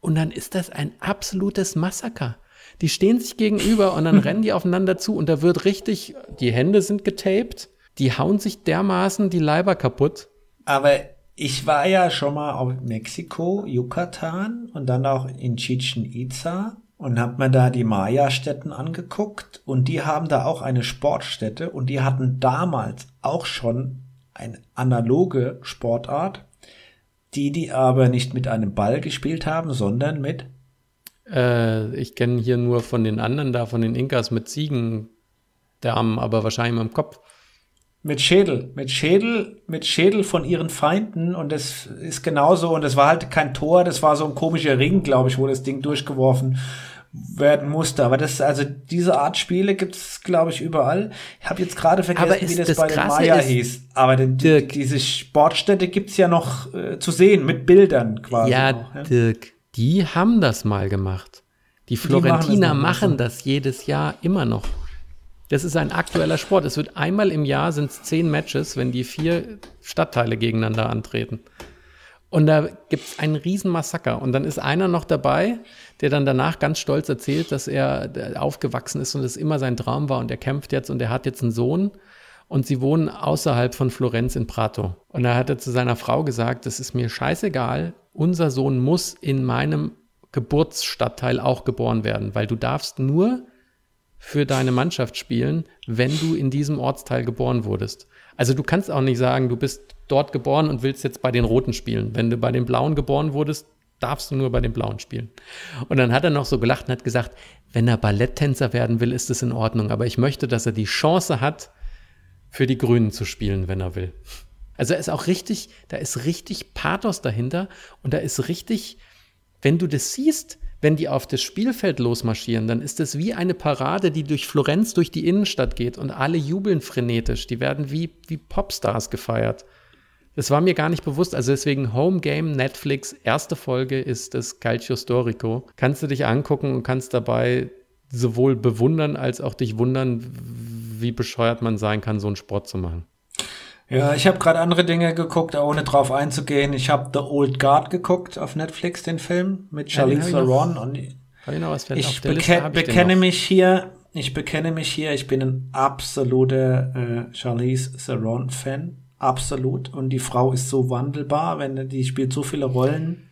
Und dann ist das ein absolutes Massaker. Die stehen sich gegenüber und dann rennen die aufeinander zu und da wird richtig, die Hände sind getaped die hauen sich dermaßen die Leiber kaputt. Aber ich war ja schon mal auf Mexiko, Yucatan und dann auch in Chichen Itza und hab mir da die Maya-Städten angeguckt und die haben da auch eine Sportstätte und die hatten damals auch schon eine analoge Sportart, die die aber nicht mit einem Ball gespielt haben, sondern mit äh, ich kenne hier nur von den anderen da, von den Inkas mit Ziegendarmen, aber wahrscheinlich mit dem Kopf. Mit Schädel, mit Schädel, mit Schädel von ihren Feinden und das ist genauso und das war halt kein Tor, das war so ein komischer Ring, glaube ich, wo das Ding durchgeworfen werden musste. Aber das, also diese Art Spiele gibt's, glaube ich, überall. Ich habe jetzt gerade vergessen, wie das, das bei den Maya hieß. Aber den, Dirk, diese Sportstätte gibt's ja noch äh, zu sehen, mit Bildern quasi. Ja, auch, ja, Dirk, die haben das mal gemacht. Die Florentiner die machen, das, machen das jedes Jahr immer noch. Das ist ein aktueller Sport. Es wird einmal im Jahr sind es zehn Matches, wenn die vier Stadtteile gegeneinander antreten. Und da gibt es einen riesen Massaker. Und dann ist einer noch dabei, der dann danach ganz stolz erzählt, dass er aufgewachsen ist und es immer sein Traum war und er kämpft jetzt und er hat jetzt einen Sohn und sie wohnen außerhalb von Florenz in Prato. Und da hat er zu seiner Frau gesagt, das ist mir scheißegal, unser Sohn muss in meinem Geburtsstadtteil auch geboren werden, weil du darfst nur für deine Mannschaft spielen, wenn du in diesem Ortsteil geboren wurdest. Also du kannst auch nicht sagen, du bist dort geboren und willst jetzt bei den Roten spielen. Wenn du bei den Blauen geboren wurdest, darfst du nur bei den Blauen spielen. Und dann hat er noch so gelacht und hat gesagt, wenn er Balletttänzer werden will, ist es in Ordnung. Aber ich möchte, dass er die Chance hat, für die Grünen zu spielen, wenn er will. Also er ist auch richtig, da ist richtig Pathos dahinter und da ist richtig, wenn du das siehst, wenn die auf das Spielfeld losmarschieren, dann ist es wie eine Parade, die durch Florenz, durch die Innenstadt geht und alle jubeln frenetisch. Die werden wie, wie Popstars gefeiert. Das war mir gar nicht bewusst. Also deswegen Home Game Netflix, erste Folge ist das Calcio Storico. Kannst du dich angucken und kannst dabei sowohl bewundern als auch dich wundern, wie bescheuert man sein kann, so einen Sport zu machen. Ja, ich habe gerade andere Dinge geguckt, ohne drauf einzugehen. Ich habe The Old Guard geguckt auf Netflix, den Film mit Charlize ja, Theron. Und ich, ich, beke bekenne mich hier, ich bekenne mich hier, ich bin ein absoluter äh, Charlize Theron Fan, absolut. Und die Frau ist so wandelbar, wenn die spielt so viele Rollen.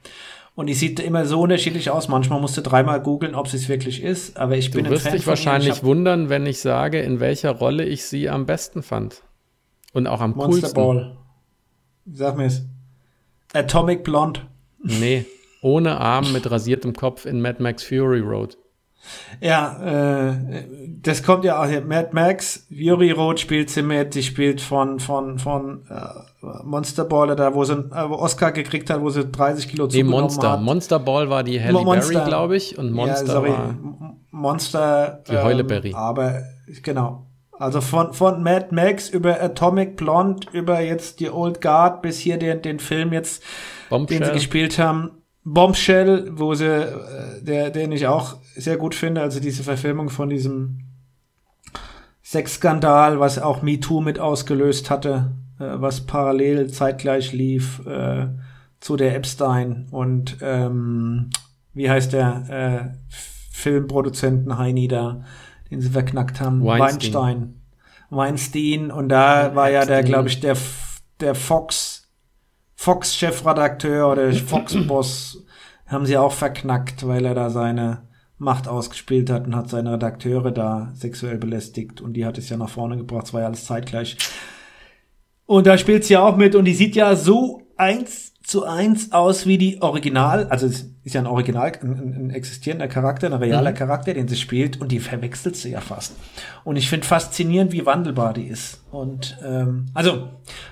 Und die sieht immer so unterschiedlich aus. Manchmal musst du dreimal googeln, ob sie es wirklich ist. Aber ich du bin. Du wirst dich wahrscheinlich wundern, wenn ich sage, in welcher Rolle ich sie am besten fand. Und auch am Monster coolsten. Ball. Sag mir es. Atomic Blonde. Nee, ohne Arm mit rasiertem Kopf in Mad Max Fury Road. Ja, äh, das kommt ja auch hier. Mad Max, Fury Road spielt sie mit, sie spielt von, von, von äh, Monster Ball, da wo sie einen äh, Oscar gekriegt hat, wo sie 30 Kilo nee, Monster. Hat. Monster Ball war die Halle Berry, glaube ich, und Monster ja, sorry. war Monster. Die Heuleberry. Ähm, aber, genau. Also von, von Mad Max über Atomic Blonde über jetzt die Old Guard bis hier den, den Film jetzt, Bombshell. den sie gespielt haben. Bombshell, wo sie, äh, der, den ich auch sehr gut finde, also diese Verfilmung von diesem Sexskandal, was auch MeToo mit ausgelöst hatte, äh, was parallel zeitgleich lief äh, zu der Epstein und ähm, wie heißt der äh, Filmproduzenten Heini da, den sie verknackt haben. Weinstein. Weinstein. Weinstein. Und da war ja der, glaube ich, der, der Fox, Fox-Chefredakteur oder Fox-Boss haben sie auch verknackt, weil er da seine Macht ausgespielt hat und hat seine Redakteure da sexuell belästigt. Und die hat es ja nach vorne gebracht. Es war ja alles zeitgleich. Und da spielt sie ja auch mit und die sieht ja so eins zu eins aus wie die Original, also es ist ja ein Original, ein, ein existierender Charakter, ein realer mhm. Charakter, den sie spielt und die verwechselt sie ja fast. Und ich finde faszinierend, wie wandelbar die ist. Und ähm, also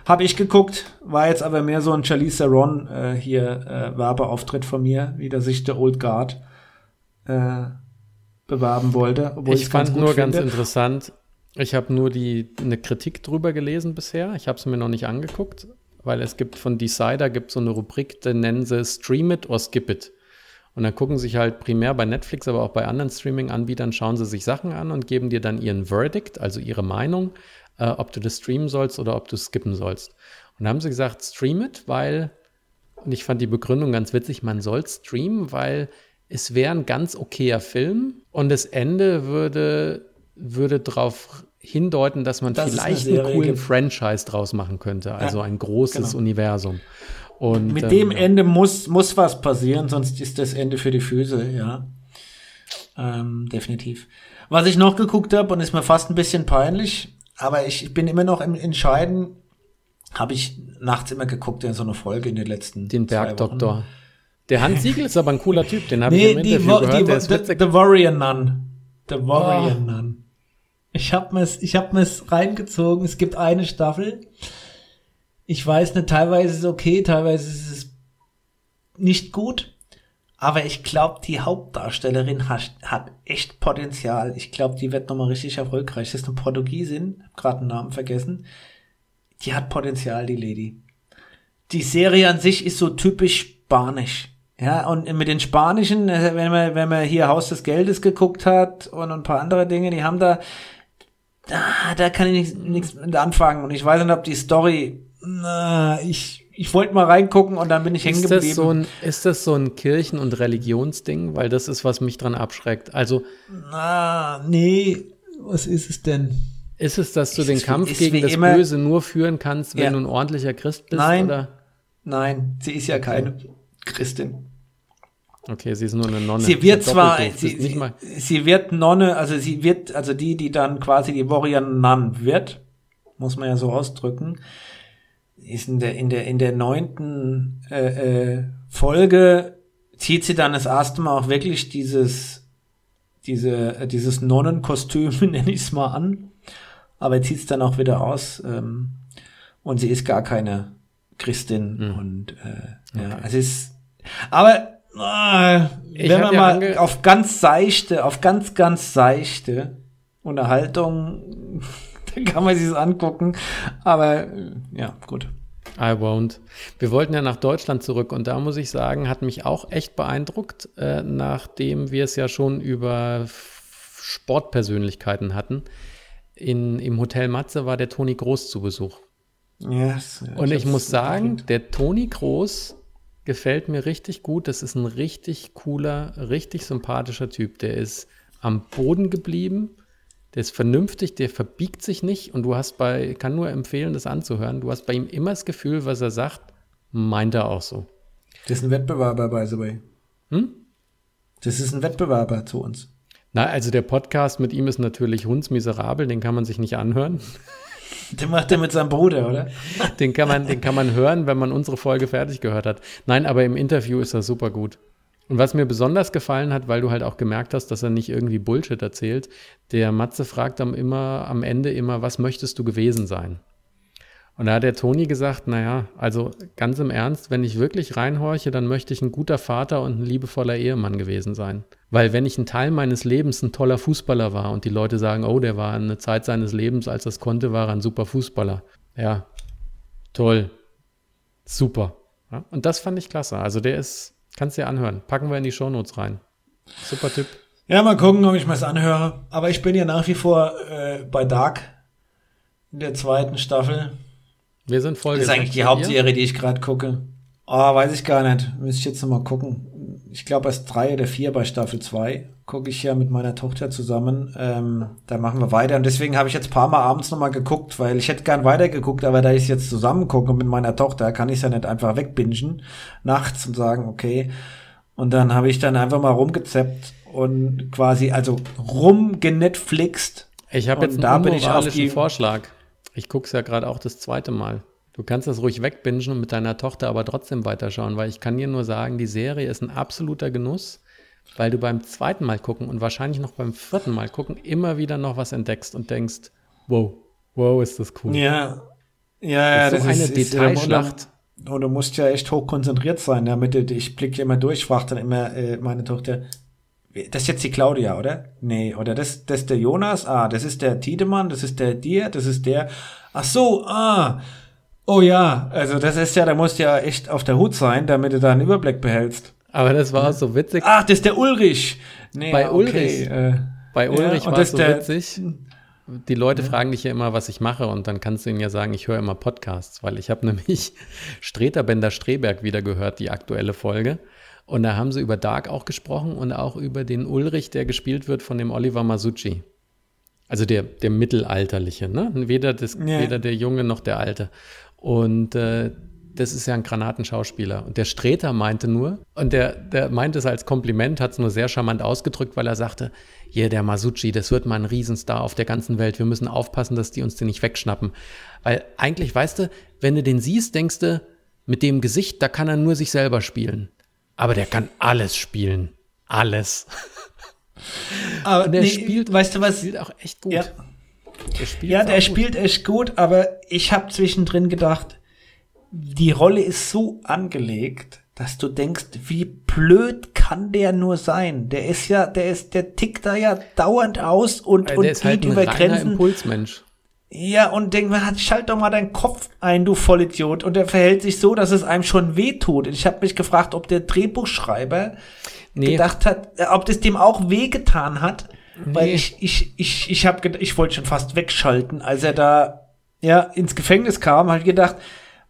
habe ich geguckt, war jetzt aber mehr so ein Charlize Theron äh, hier äh, Werbeauftritt von mir, wie der sich der Old Guard äh, bewerben wollte. ich fand nur finde. ganz interessant. Ich habe nur die eine Kritik drüber gelesen bisher. Ich habe es mir noch nicht angeguckt, weil es gibt von Decider gibt so eine Rubrik, die nennen sie Stream It or Skip It. Und dann gucken sich halt primär bei Netflix, aber auch bei anderen Streaming-Anbietern, schauen sie sich Sachen an und geben dir dann ihren Verdict, also ihre Meinung, äh, ob du das streamen sollst oder ob du skippen sollst. Und dann haben sie gesagt, stream it, weil, und ich fand die Begründung ganz witzig, man soll streamen, weil es wäre ein ganz okayer Film und das Ende würde, würde darauf hindeuten, dass man das vielleicht einen coolen Franchise draus machen könnte, also ja, ein großes genau. Universum. Und, Mit ähm, dem ja. Ende muss, muss was passieren, sonst ist das Ende für die Füße, ja. Ähm, definitiv. Was ich noch geguckt habe, und ist mir fast ein bisschen peinlich, aber ich, ich bin immer noch im Entscheiden, habe ich nachts immer geguckt in so eine Folge in den letzten Den Bergdoktor. Der Hans Siegel ist aber ein cooler Typ, den habe nee, ich im die, Interview gehört. Die, der the, the Warrior Nun. The Warrior oh. Nun. Ich habe mir's, ich hab mir's reingezogen. Es gibt eine Staffel. Ich weiß nicht, teilweise ist es okay, teilweise ist es nicht gut. Aber ich glaube, die Hauptdarstellerin hat, hat echt Potenzial. Ich glaube, die wird nochmal richtig erfolgreich. Das ist eine Portugiesin, hab gerade den Namen vergessen. Die hat Potenzial, die Lady. Die Serie an sich ist so typisch spanisch. Ja, und mit den Spanischen, äh, wenn man, wenn man hier Haus des Geldes geguckt hat und ein paar andere Dinge, die haben da, da, da kann ich nichts mit anfangen. Und ich weiß nicht, ob die Story, na, ich, ich wollte mal reingucken und dann bin ich hängen geblieben. Das so ein, ist das so ein Kirchen- und Religionsding? Weil das ist, was mich dran abschreckt. Also. Na, nee, was ist es denn? Ist es, dass du ist, den Kampf gegen das immer, Böse nur führen kannst, wenn ja. du ein ordentlicher Christ bist? Nein, oder? nein, sie ist ja keine Christin. Okay, sie ist nur eine Nonne. Sie wird zwar, sie, sie, sie, wird Nonne, also sie wird, also die, die dann quasi die Warrior Nun wird, muss man ja so ausdrücken, ist in der, in der, in der neunten äh, äh, Folge zieht sie dann das erste Mal auch wirklich dieses, diese, äh, dieses Nonnenkostüm, nenne ich es mal an, aber zieht es dann auch wieder aus ähm, und sie ist gar keine Christin mhm. und äh, okay. ja, es ist, aber Ah, wenn man mal auf ganz seichte, auf ganz, ganz seichte Unterhaltung, dann kann man sich das angucken. Aber ja, gut. I won't. Wir wollten ja nach Deutschland zurück und da muss ich sagen, hat mich auch echt beeindruckt, äh, nachdem wir es ja schon über Sportpersönlichkeiten hatten. In, Im Hotel Matze war der Toni Groß zu Besuch. Yes, und ich muss sagen, der Toni Groß gefällt mir richtig gut. Das ist ein richtig cooler, richtig sympathischer Typ. Der ist am Boden geblieben. Der ist vernünftig, der verbiegt sich nicht und du hast bei, kann nur empfehlen, das anzuhören. Du hast bei ihm immer das Gefühl, was er sagt, meint er auch so. Das ist ein Wettbewerber, by the way. Hm? Das ist ein Wettbewerber zu uns. Na, also der Podcast mit ihm ist natürlich hundsmiserabel, den kann man sich nicht anhören. Den macht er mit seinem Bruder, oder? Den kann, man, den kann man hören, wenn man unsere Folge fertig gehört hat. Nein, aber im Interview ist er super gut. Und was mir besonders gefallen hat, weil du halt auch gemerkt hast, dass er nicht irgendwie Bullshit erzählt, der Matze fragt am, immer, am Ende immer, was möchtest du gewesen sein? Und da hat der Toni gesagt, naja, also ganz im Ernst, wenn ich wirklich reinhorche, dann möchte ich ein guter Vater und ein liebevoller Ehemann gewesen sein. Weil wenn ich ein Teil meines Lebens ein toller Fußballer war und die Leute sagen, oh, der war eine Zeit seines Lebens, als das konnte, war er ein super Fußballer. Ja, toll, super. Ja, und das fand ich klasse. Also der ist, kannst du dir anhören. Packen wir in die Shownotes rein. Super Tipp. Ja, mal gucken, ob ich mir das anhöre. Aber ich bin ja nach wie vor äh, bei Dark in der zweiten Staffel. Wir sind voll. Das ist eigentlich die Hauptserie, die ich gerade gucke. Oh, weiß ich gar nicht. Müsste ich jetzt noch mal gucken. Ich glaube, erst drei oder vier bei Staffel zwei gucke ich ja mit meiner Tochter zusammen. Ähm, da machen wir weiter. Und deswegen habe ich jetzt paar Mal abends noch mal geguckt, weil ich hätte gern weitergeguckt, aber da ich jetzt zusammen gucke mit meiner Tochter, kann ich es ja nicht einfach wegbingen nachts und sagen, okay. Und dann habe ich dann einfach mal rumgezeppt und quasi, also rumgenetflixt. Ich habe jetzt einen da bin ich auf die Vorschlag. Ich gucke es ja gerade auch das zweite Mal. Du kannst das ruhig wegbingen und mit deiner Tochter aber trotzdem weiterschauen, weil ich kann dir nur sagen, die Serie ist ein absoluter Genuss, weil du beim zweiten Mal gucken und wahrscheinlich noch beim vierten Mal gucken immer wieder noch was entdeckst und denkst, wow, wow, ist das cool. Ja, ja, ja das ist so eine ist, Detailschlacht. Und du musst ja echt hoch konzentriert sein, damit du, ich blicke immer durch, fragt dann immer äh, meine Tochter, das ist jetzt die Claudia, oder? Nee, oder das, das ist der Jonas, ah, das ist der Tiedemann, das ist der dir, das ist der, ach so, ah, oh ja, also das ist ja, da musst du ja echt auf der Hut sein, damit du da einen Überblick behältst. Aber das war so witzig. Ach, das ist der Ulrich. Nee, bei okay, Ulrich, äh, bei Ulrich ja, war es so der, witzig die Leute ja. fragen dich ja immer, was ich mache und dann kannst du ihnen ja sagen, ich höre immer Podcasts, weil ich habe nämlich Streter Bender Streberg wieder gehört, die aktuelle Folge. Und da haben sie über Dark auch gesprochen und auch über den Ulrich, der gespielt wird von dem Oliver Masucci. Also der, der Mittelalterliche, ne? Weder, das, ja. weder der Junge noch der Alte. Und äh, das ist ja ein Granatenschauspieler. Und der Streter meinte nur, und der, der meinte es als Kompliment, hat es nur sehr charmant ausgedrückt, weil er sagte, hier der Masucci, das wird mal ein Riesenstar auf der ganzen Welt. Wir müssen aufpassen, dass die uns den nicht wegschnappen. Weil eigentlich, weißt du, wenn du den siehst, denkst du, mit dem Gesicht, da kann er nur sich selber spielen. Aber der kann alles spielen. Alles. Aber der nee, spielt, weißt du was? Spielt auch echt gut. Ja, der, ja, der spielt echt gut, aber ich habe zwischendrin gedacht, die Rolle ist so angelegt, dass du denkst, wie blöd kann der nur sein? Der ist ja, der ist, der tickt da ja dauernd aus und, der und geht halt über Grenzen. Impulsmensch. Ja, und denk mal, schalt doch mal deinen Kopf ein, du Vollidiot. Und der verhält sich so, dass es einem schon wehtut. Ich habe mich gefragt, ob der Drehbuchschreiber nee. gedacht hat, äh, ob das dem auch wehgetan hat. Nee. Weil ich, ich, ich, ich habe ich wollte schon fast wegschalten, als er da ja ins Gefängnis kam, habe ich gedacht,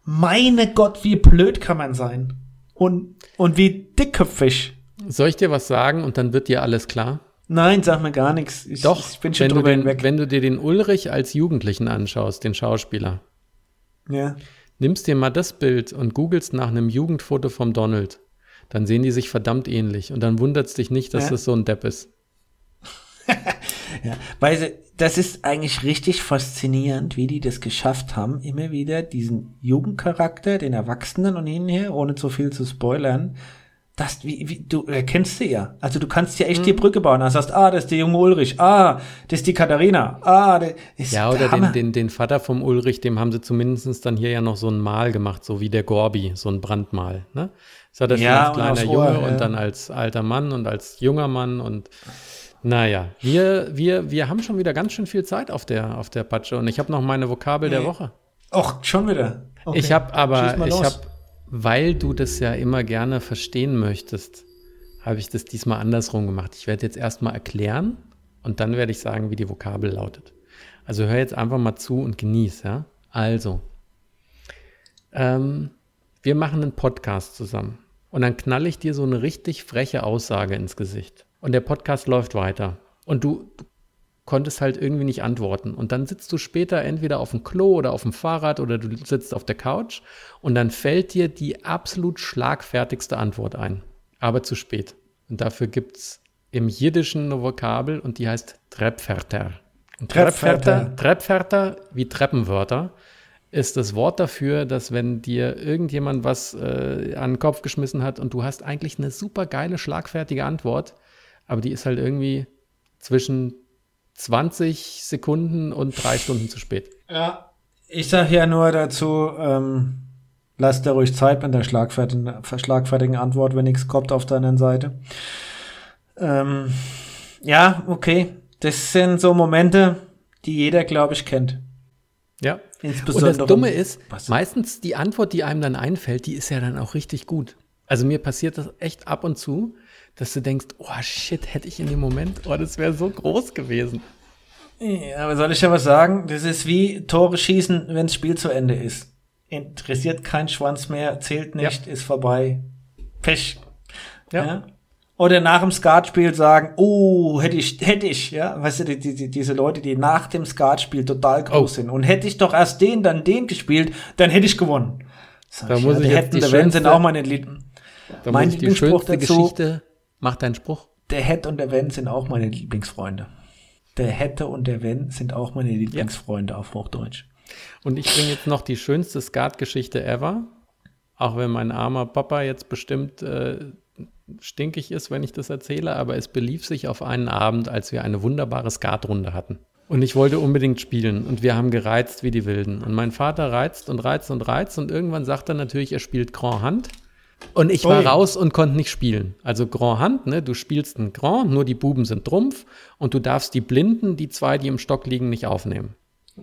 meine Gott, wie blöd kann man sein? Und, und wie dickköpfig. Soll ich dir was sagen und dann wird dir alles klar? Nein, sag mir gar nichts. Ich, Doch, ich bin schon wenn, du den, hinweg. wenn du dir den Ulrich als Jugendlichen anschaust, den Schauspieler. Ja. Nimmst dir mal das Bild und googelst nach einem Jugendfoto vom Donald. Dann sehen die sich verdammt ähnlich. Und dann wundert es dich nicht, dass ja. das so ein Depp ist. ja, weil das ist eigentlich richtig faszinierend, wie die das geschafft haben, immer wieder diesen Jugendcharakter, den Erwachsenen und hinher, ohne zu viel zu spoilern, das, wie, wie, du erkennst sie ja. Also du kannst ja echt mhm. die Brücke bauen. Du sagst, ah, das ist der junge Ulrich, ah, das ist die Katharina, ah, der ist Ja, oder den, den, den Vater vom Ulrich, dem haben sie zumindest dann hier ja noch so ein Mal gemacht, so wie der Gorbi, so ein Brandmal, ne? Das hat er schon ja, als kleiner Junge Ohr, ja. und dann als alter Mann und als junger Mann und naja, wir, wir, wir haben schon wieder ganz schön viel Zeit auf der, auf der Patsche und ich habe noch meine Vokabel nee. der Woche. Och, schon wieder. Okay. Ich habe aber, ich habe, weil du das ja immer gerne verstehen möchtest, habe ich das diesmal andersrum gemacht. Ich werde jetzt erstmal erklären und dann werde ich sagen, wie die Vokabel lautet. Also hör jetzt einfach mal zu und genieß, ja? Also, ähm, wir machen einen Podcast zusammen und dann knall ich dir so eine richtig freche Aussage ins Gesicht und der Podcast läuft weiter. Und du, du konntest halt irgendwie nicht antworten. Und dann sitzt du später entweder auf dem Klo oder auf dem Fahrrad oder du sitzt auf der Couch und dann fällt dir die absolut schlagfertigste Antwort ein. Aber zu spät. Und dafür gibt es im Jiddischen eine Vokabel und die heißt Treppferter. Und Treppferter, Treppferter wie Treppenwörter ist das Wort dafür, dass wenn dir irgendjemand was äh, an den Kopf geschmissen hat und du hast eigentlich eine super geile, schlagfertige Antwort, aber die ist halt irgendwie zwischen 20 Sekunden und drei Stunden zu spät. Ja, ich sage ja nur dazu, ähm, lass dir ruhig Zeit mit der schlagfertigen, schlagfertigen Antwort, wenn nichts kommt auf deiner Seite. Ähm, ja, okay. Das sind so Momente, die jeder, glaube ich, kennt. Ja. Insbesondere Und das Dumme ist, meistens die Antwort, die einem dann einfällt, die ist ja dann auch richtig gut. Also mir passiert das echt ab und zu, dass du denkst, oh shit, hätte ich in dem Moment, oh, das wäre so groß gewesen. Ja, aber soll ich ja was sagen? Das ist wie Tore schießen, wenn das Spiel zu Ende ist. Interessiert kein Schwanz mehr, zählt nicht, ja. ist vorbei. Pech. Ja. ja. Oder nach dem Skatspiel sagen, oh, hätte ich, hätte ich, ja, weißt du, die, die, diese Leute, die nach dem Skatspiel total groß oh. sind. Und hätte ich doch erst den, dann den gespielt, dann hätte ich gewonnen. Sag da ich, muss ja, ich jetzt die schönste, sind auch meine Lieben. Da mein muss ich die schönste dazu, Geschichte Mach deinen Spruch. Der Het und der Wenn sind auch meine Lieblingsfreunde. Der Hätte und der Wenn sind auch meine Lieblingsfreunde ja. auf Hochdeutsch. Und ich bringe jetzt noch die schönste Skat-Geschichte ever. Auch wenn mein armer Papa jetzt bestimmt äh, stinkig ist, wenn ich das erzähle, aber es belief sich auf einen Abend, als wir eine wunderbare Skatrunde hatten. Und ich wollte unbedingt spielen und wir haben gereizt wie die Wilden. Und mein Vater reizt und reizt und reizt und irgendwann sagt er natürlich, er spielt Grand Hand. Und ich war Ui. raus und konnte nicht spielen. Also Grand Hand, ne? Du spielst ein Grand, nur die Buben sind Trumpf und du darfst die Blinden, die zwei, die im Stock liegen, nicht aufnehmen.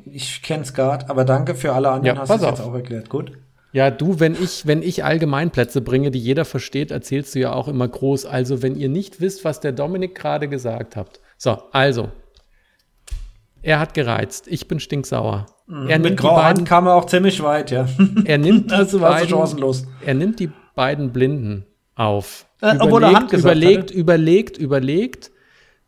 Ich kenne Skat, aber danke für alle anderen, Ja, hast du jetzt auch erklärt. Gut. Ja, du, wenn ich, wenn ich Allgemeinplätze bringe, die jeder versteht, erzählst du ja auch immer groß. Also, wenn ihr nicht wisst, was der Dominik gerade gesagt habt. So, also. Er hat gereizt. Ich bin stinksauer. Er Mhm. Mit nimmt, die grauer Hand beiden, kam er auch ziemlich weit, ja. er nimmt Also du beiden, chancenlos. er nimmt die beiden Blinden auf. Äh, obwohl er Hand gesagt überlegt, hatte. überlegt, überlegt,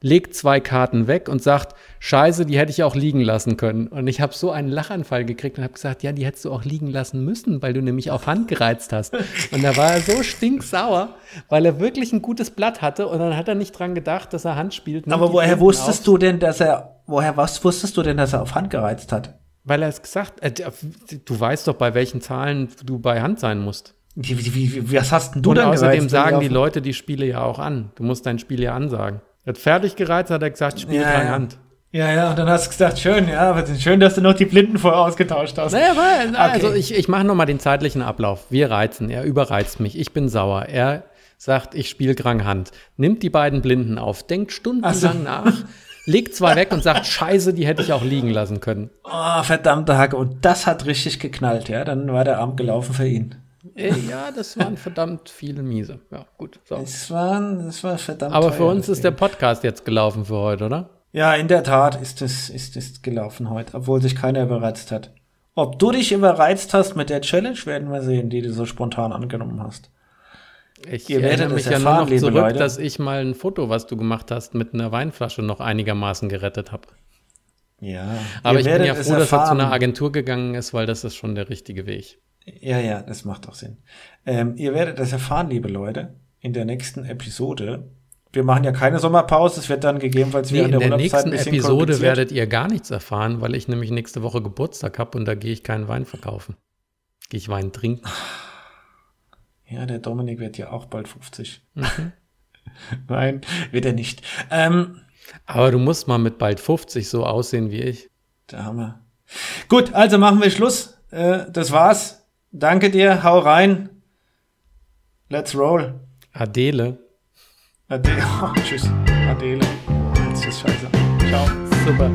legt zwei Karten weg und sagt, scheiße, die hätte ich auch liegen lassen können. Und ich habe so einen Lachanfall gekriegt und habe gesagt, ja, die hättest du auch liegen lassen müssen, weil du nämlich auf Hand gereizt hast. Und da war er so stinksauer, weil er wirklich ein gutes Blatt hatte und dann hat er nicht dran gedacht, dass er Hand spielt. Aber woher Blinden wusstest auf, du denn, dass er, woher was wusstest du denn, dass er auf Hand gereizt hat? Weil er es gesagt äh, du weißt doch, bei welchen Zahlen du bei Hand sein musst. Wie, wie, wie, was hast denn du und dann außerdem gereizt? sagen die Leute die Spiele ja auch an. Du musst dein Spiel ja ansagen. Er hat fertig gereizt, hat er gesagt, spiel Ja, drei ja. Hand. Ja, ja, und dann hast du gesagt, schön, ja, aber schön, dass du noch die Blinden vorher ausgetauscht hast. Naja, weil, also Okay. ich, ich mache nochmal den zeitlichen Ablauf. Wir reizen, er überreizt mich, ich bin sauer. Er sagt, ich spiele Grang Hand, nimmt die beiden Blinden auf, denkt stundenlang so. nach, legt zwei weg und sagt, scheiße, die hätte ich auch liegen lassen können. Oh, verdammte Hacke. Und das hat richtig geknallt, ja. Dann war der Abend gelaufen für ihn. Äh, ja, das waren verdammt viele Miese. Ja, gut. So. Es war, es war verdammt Aber für uns ist der Podcast jetzt gelaufen für heute, oder? Ja, in der Tat ist es, ist es gelaufen heute, obwohl sich keiner überreizt hat. Ob du dich überreizt hast mit der Challenge, werden wir sehen, die du so spontan angenommen hast. Ich Ihr erinnere mich ja nur noch zurück, Leute. dass ich mal ein Foto, was du gemacht hast, mit einer Weinflasche noch einigermaßen gerettet habe. Ja. Aber ihr ich bin ja froh, dass er zu einer Agentur gegangen ist, weil das ist schon der richtige Weg. Ja, ja, das macht auch Sinn. Ähm, ihr werdet das erfahren, liebe Leute, in der nächsten Episode. Wir machen ja keine Sommerpause, es wird dann gegebenenfalls Nee, während in der der Urlaubszeit nächsten Episode werdet ihr gar nichts erfahren, weil ich nämlich nächste Woche Geburtstag habe und da gehe ich keinen Wein verkaufen. Gehe ich Wein trinken. Ja, der Dominik wird ja auch bald 50. Mhm. Nein, wird er nicht. Ähm, Aber du musst mal mit bald 50 so aussehen wie ich. da haben wir. Gut, also machen wir Schluss. Äh, das war's. Danke dir, hau rein. Let's roll. Adele. Ade oh, tschüss. Adele. Das ist scheiße. Ciao. Super.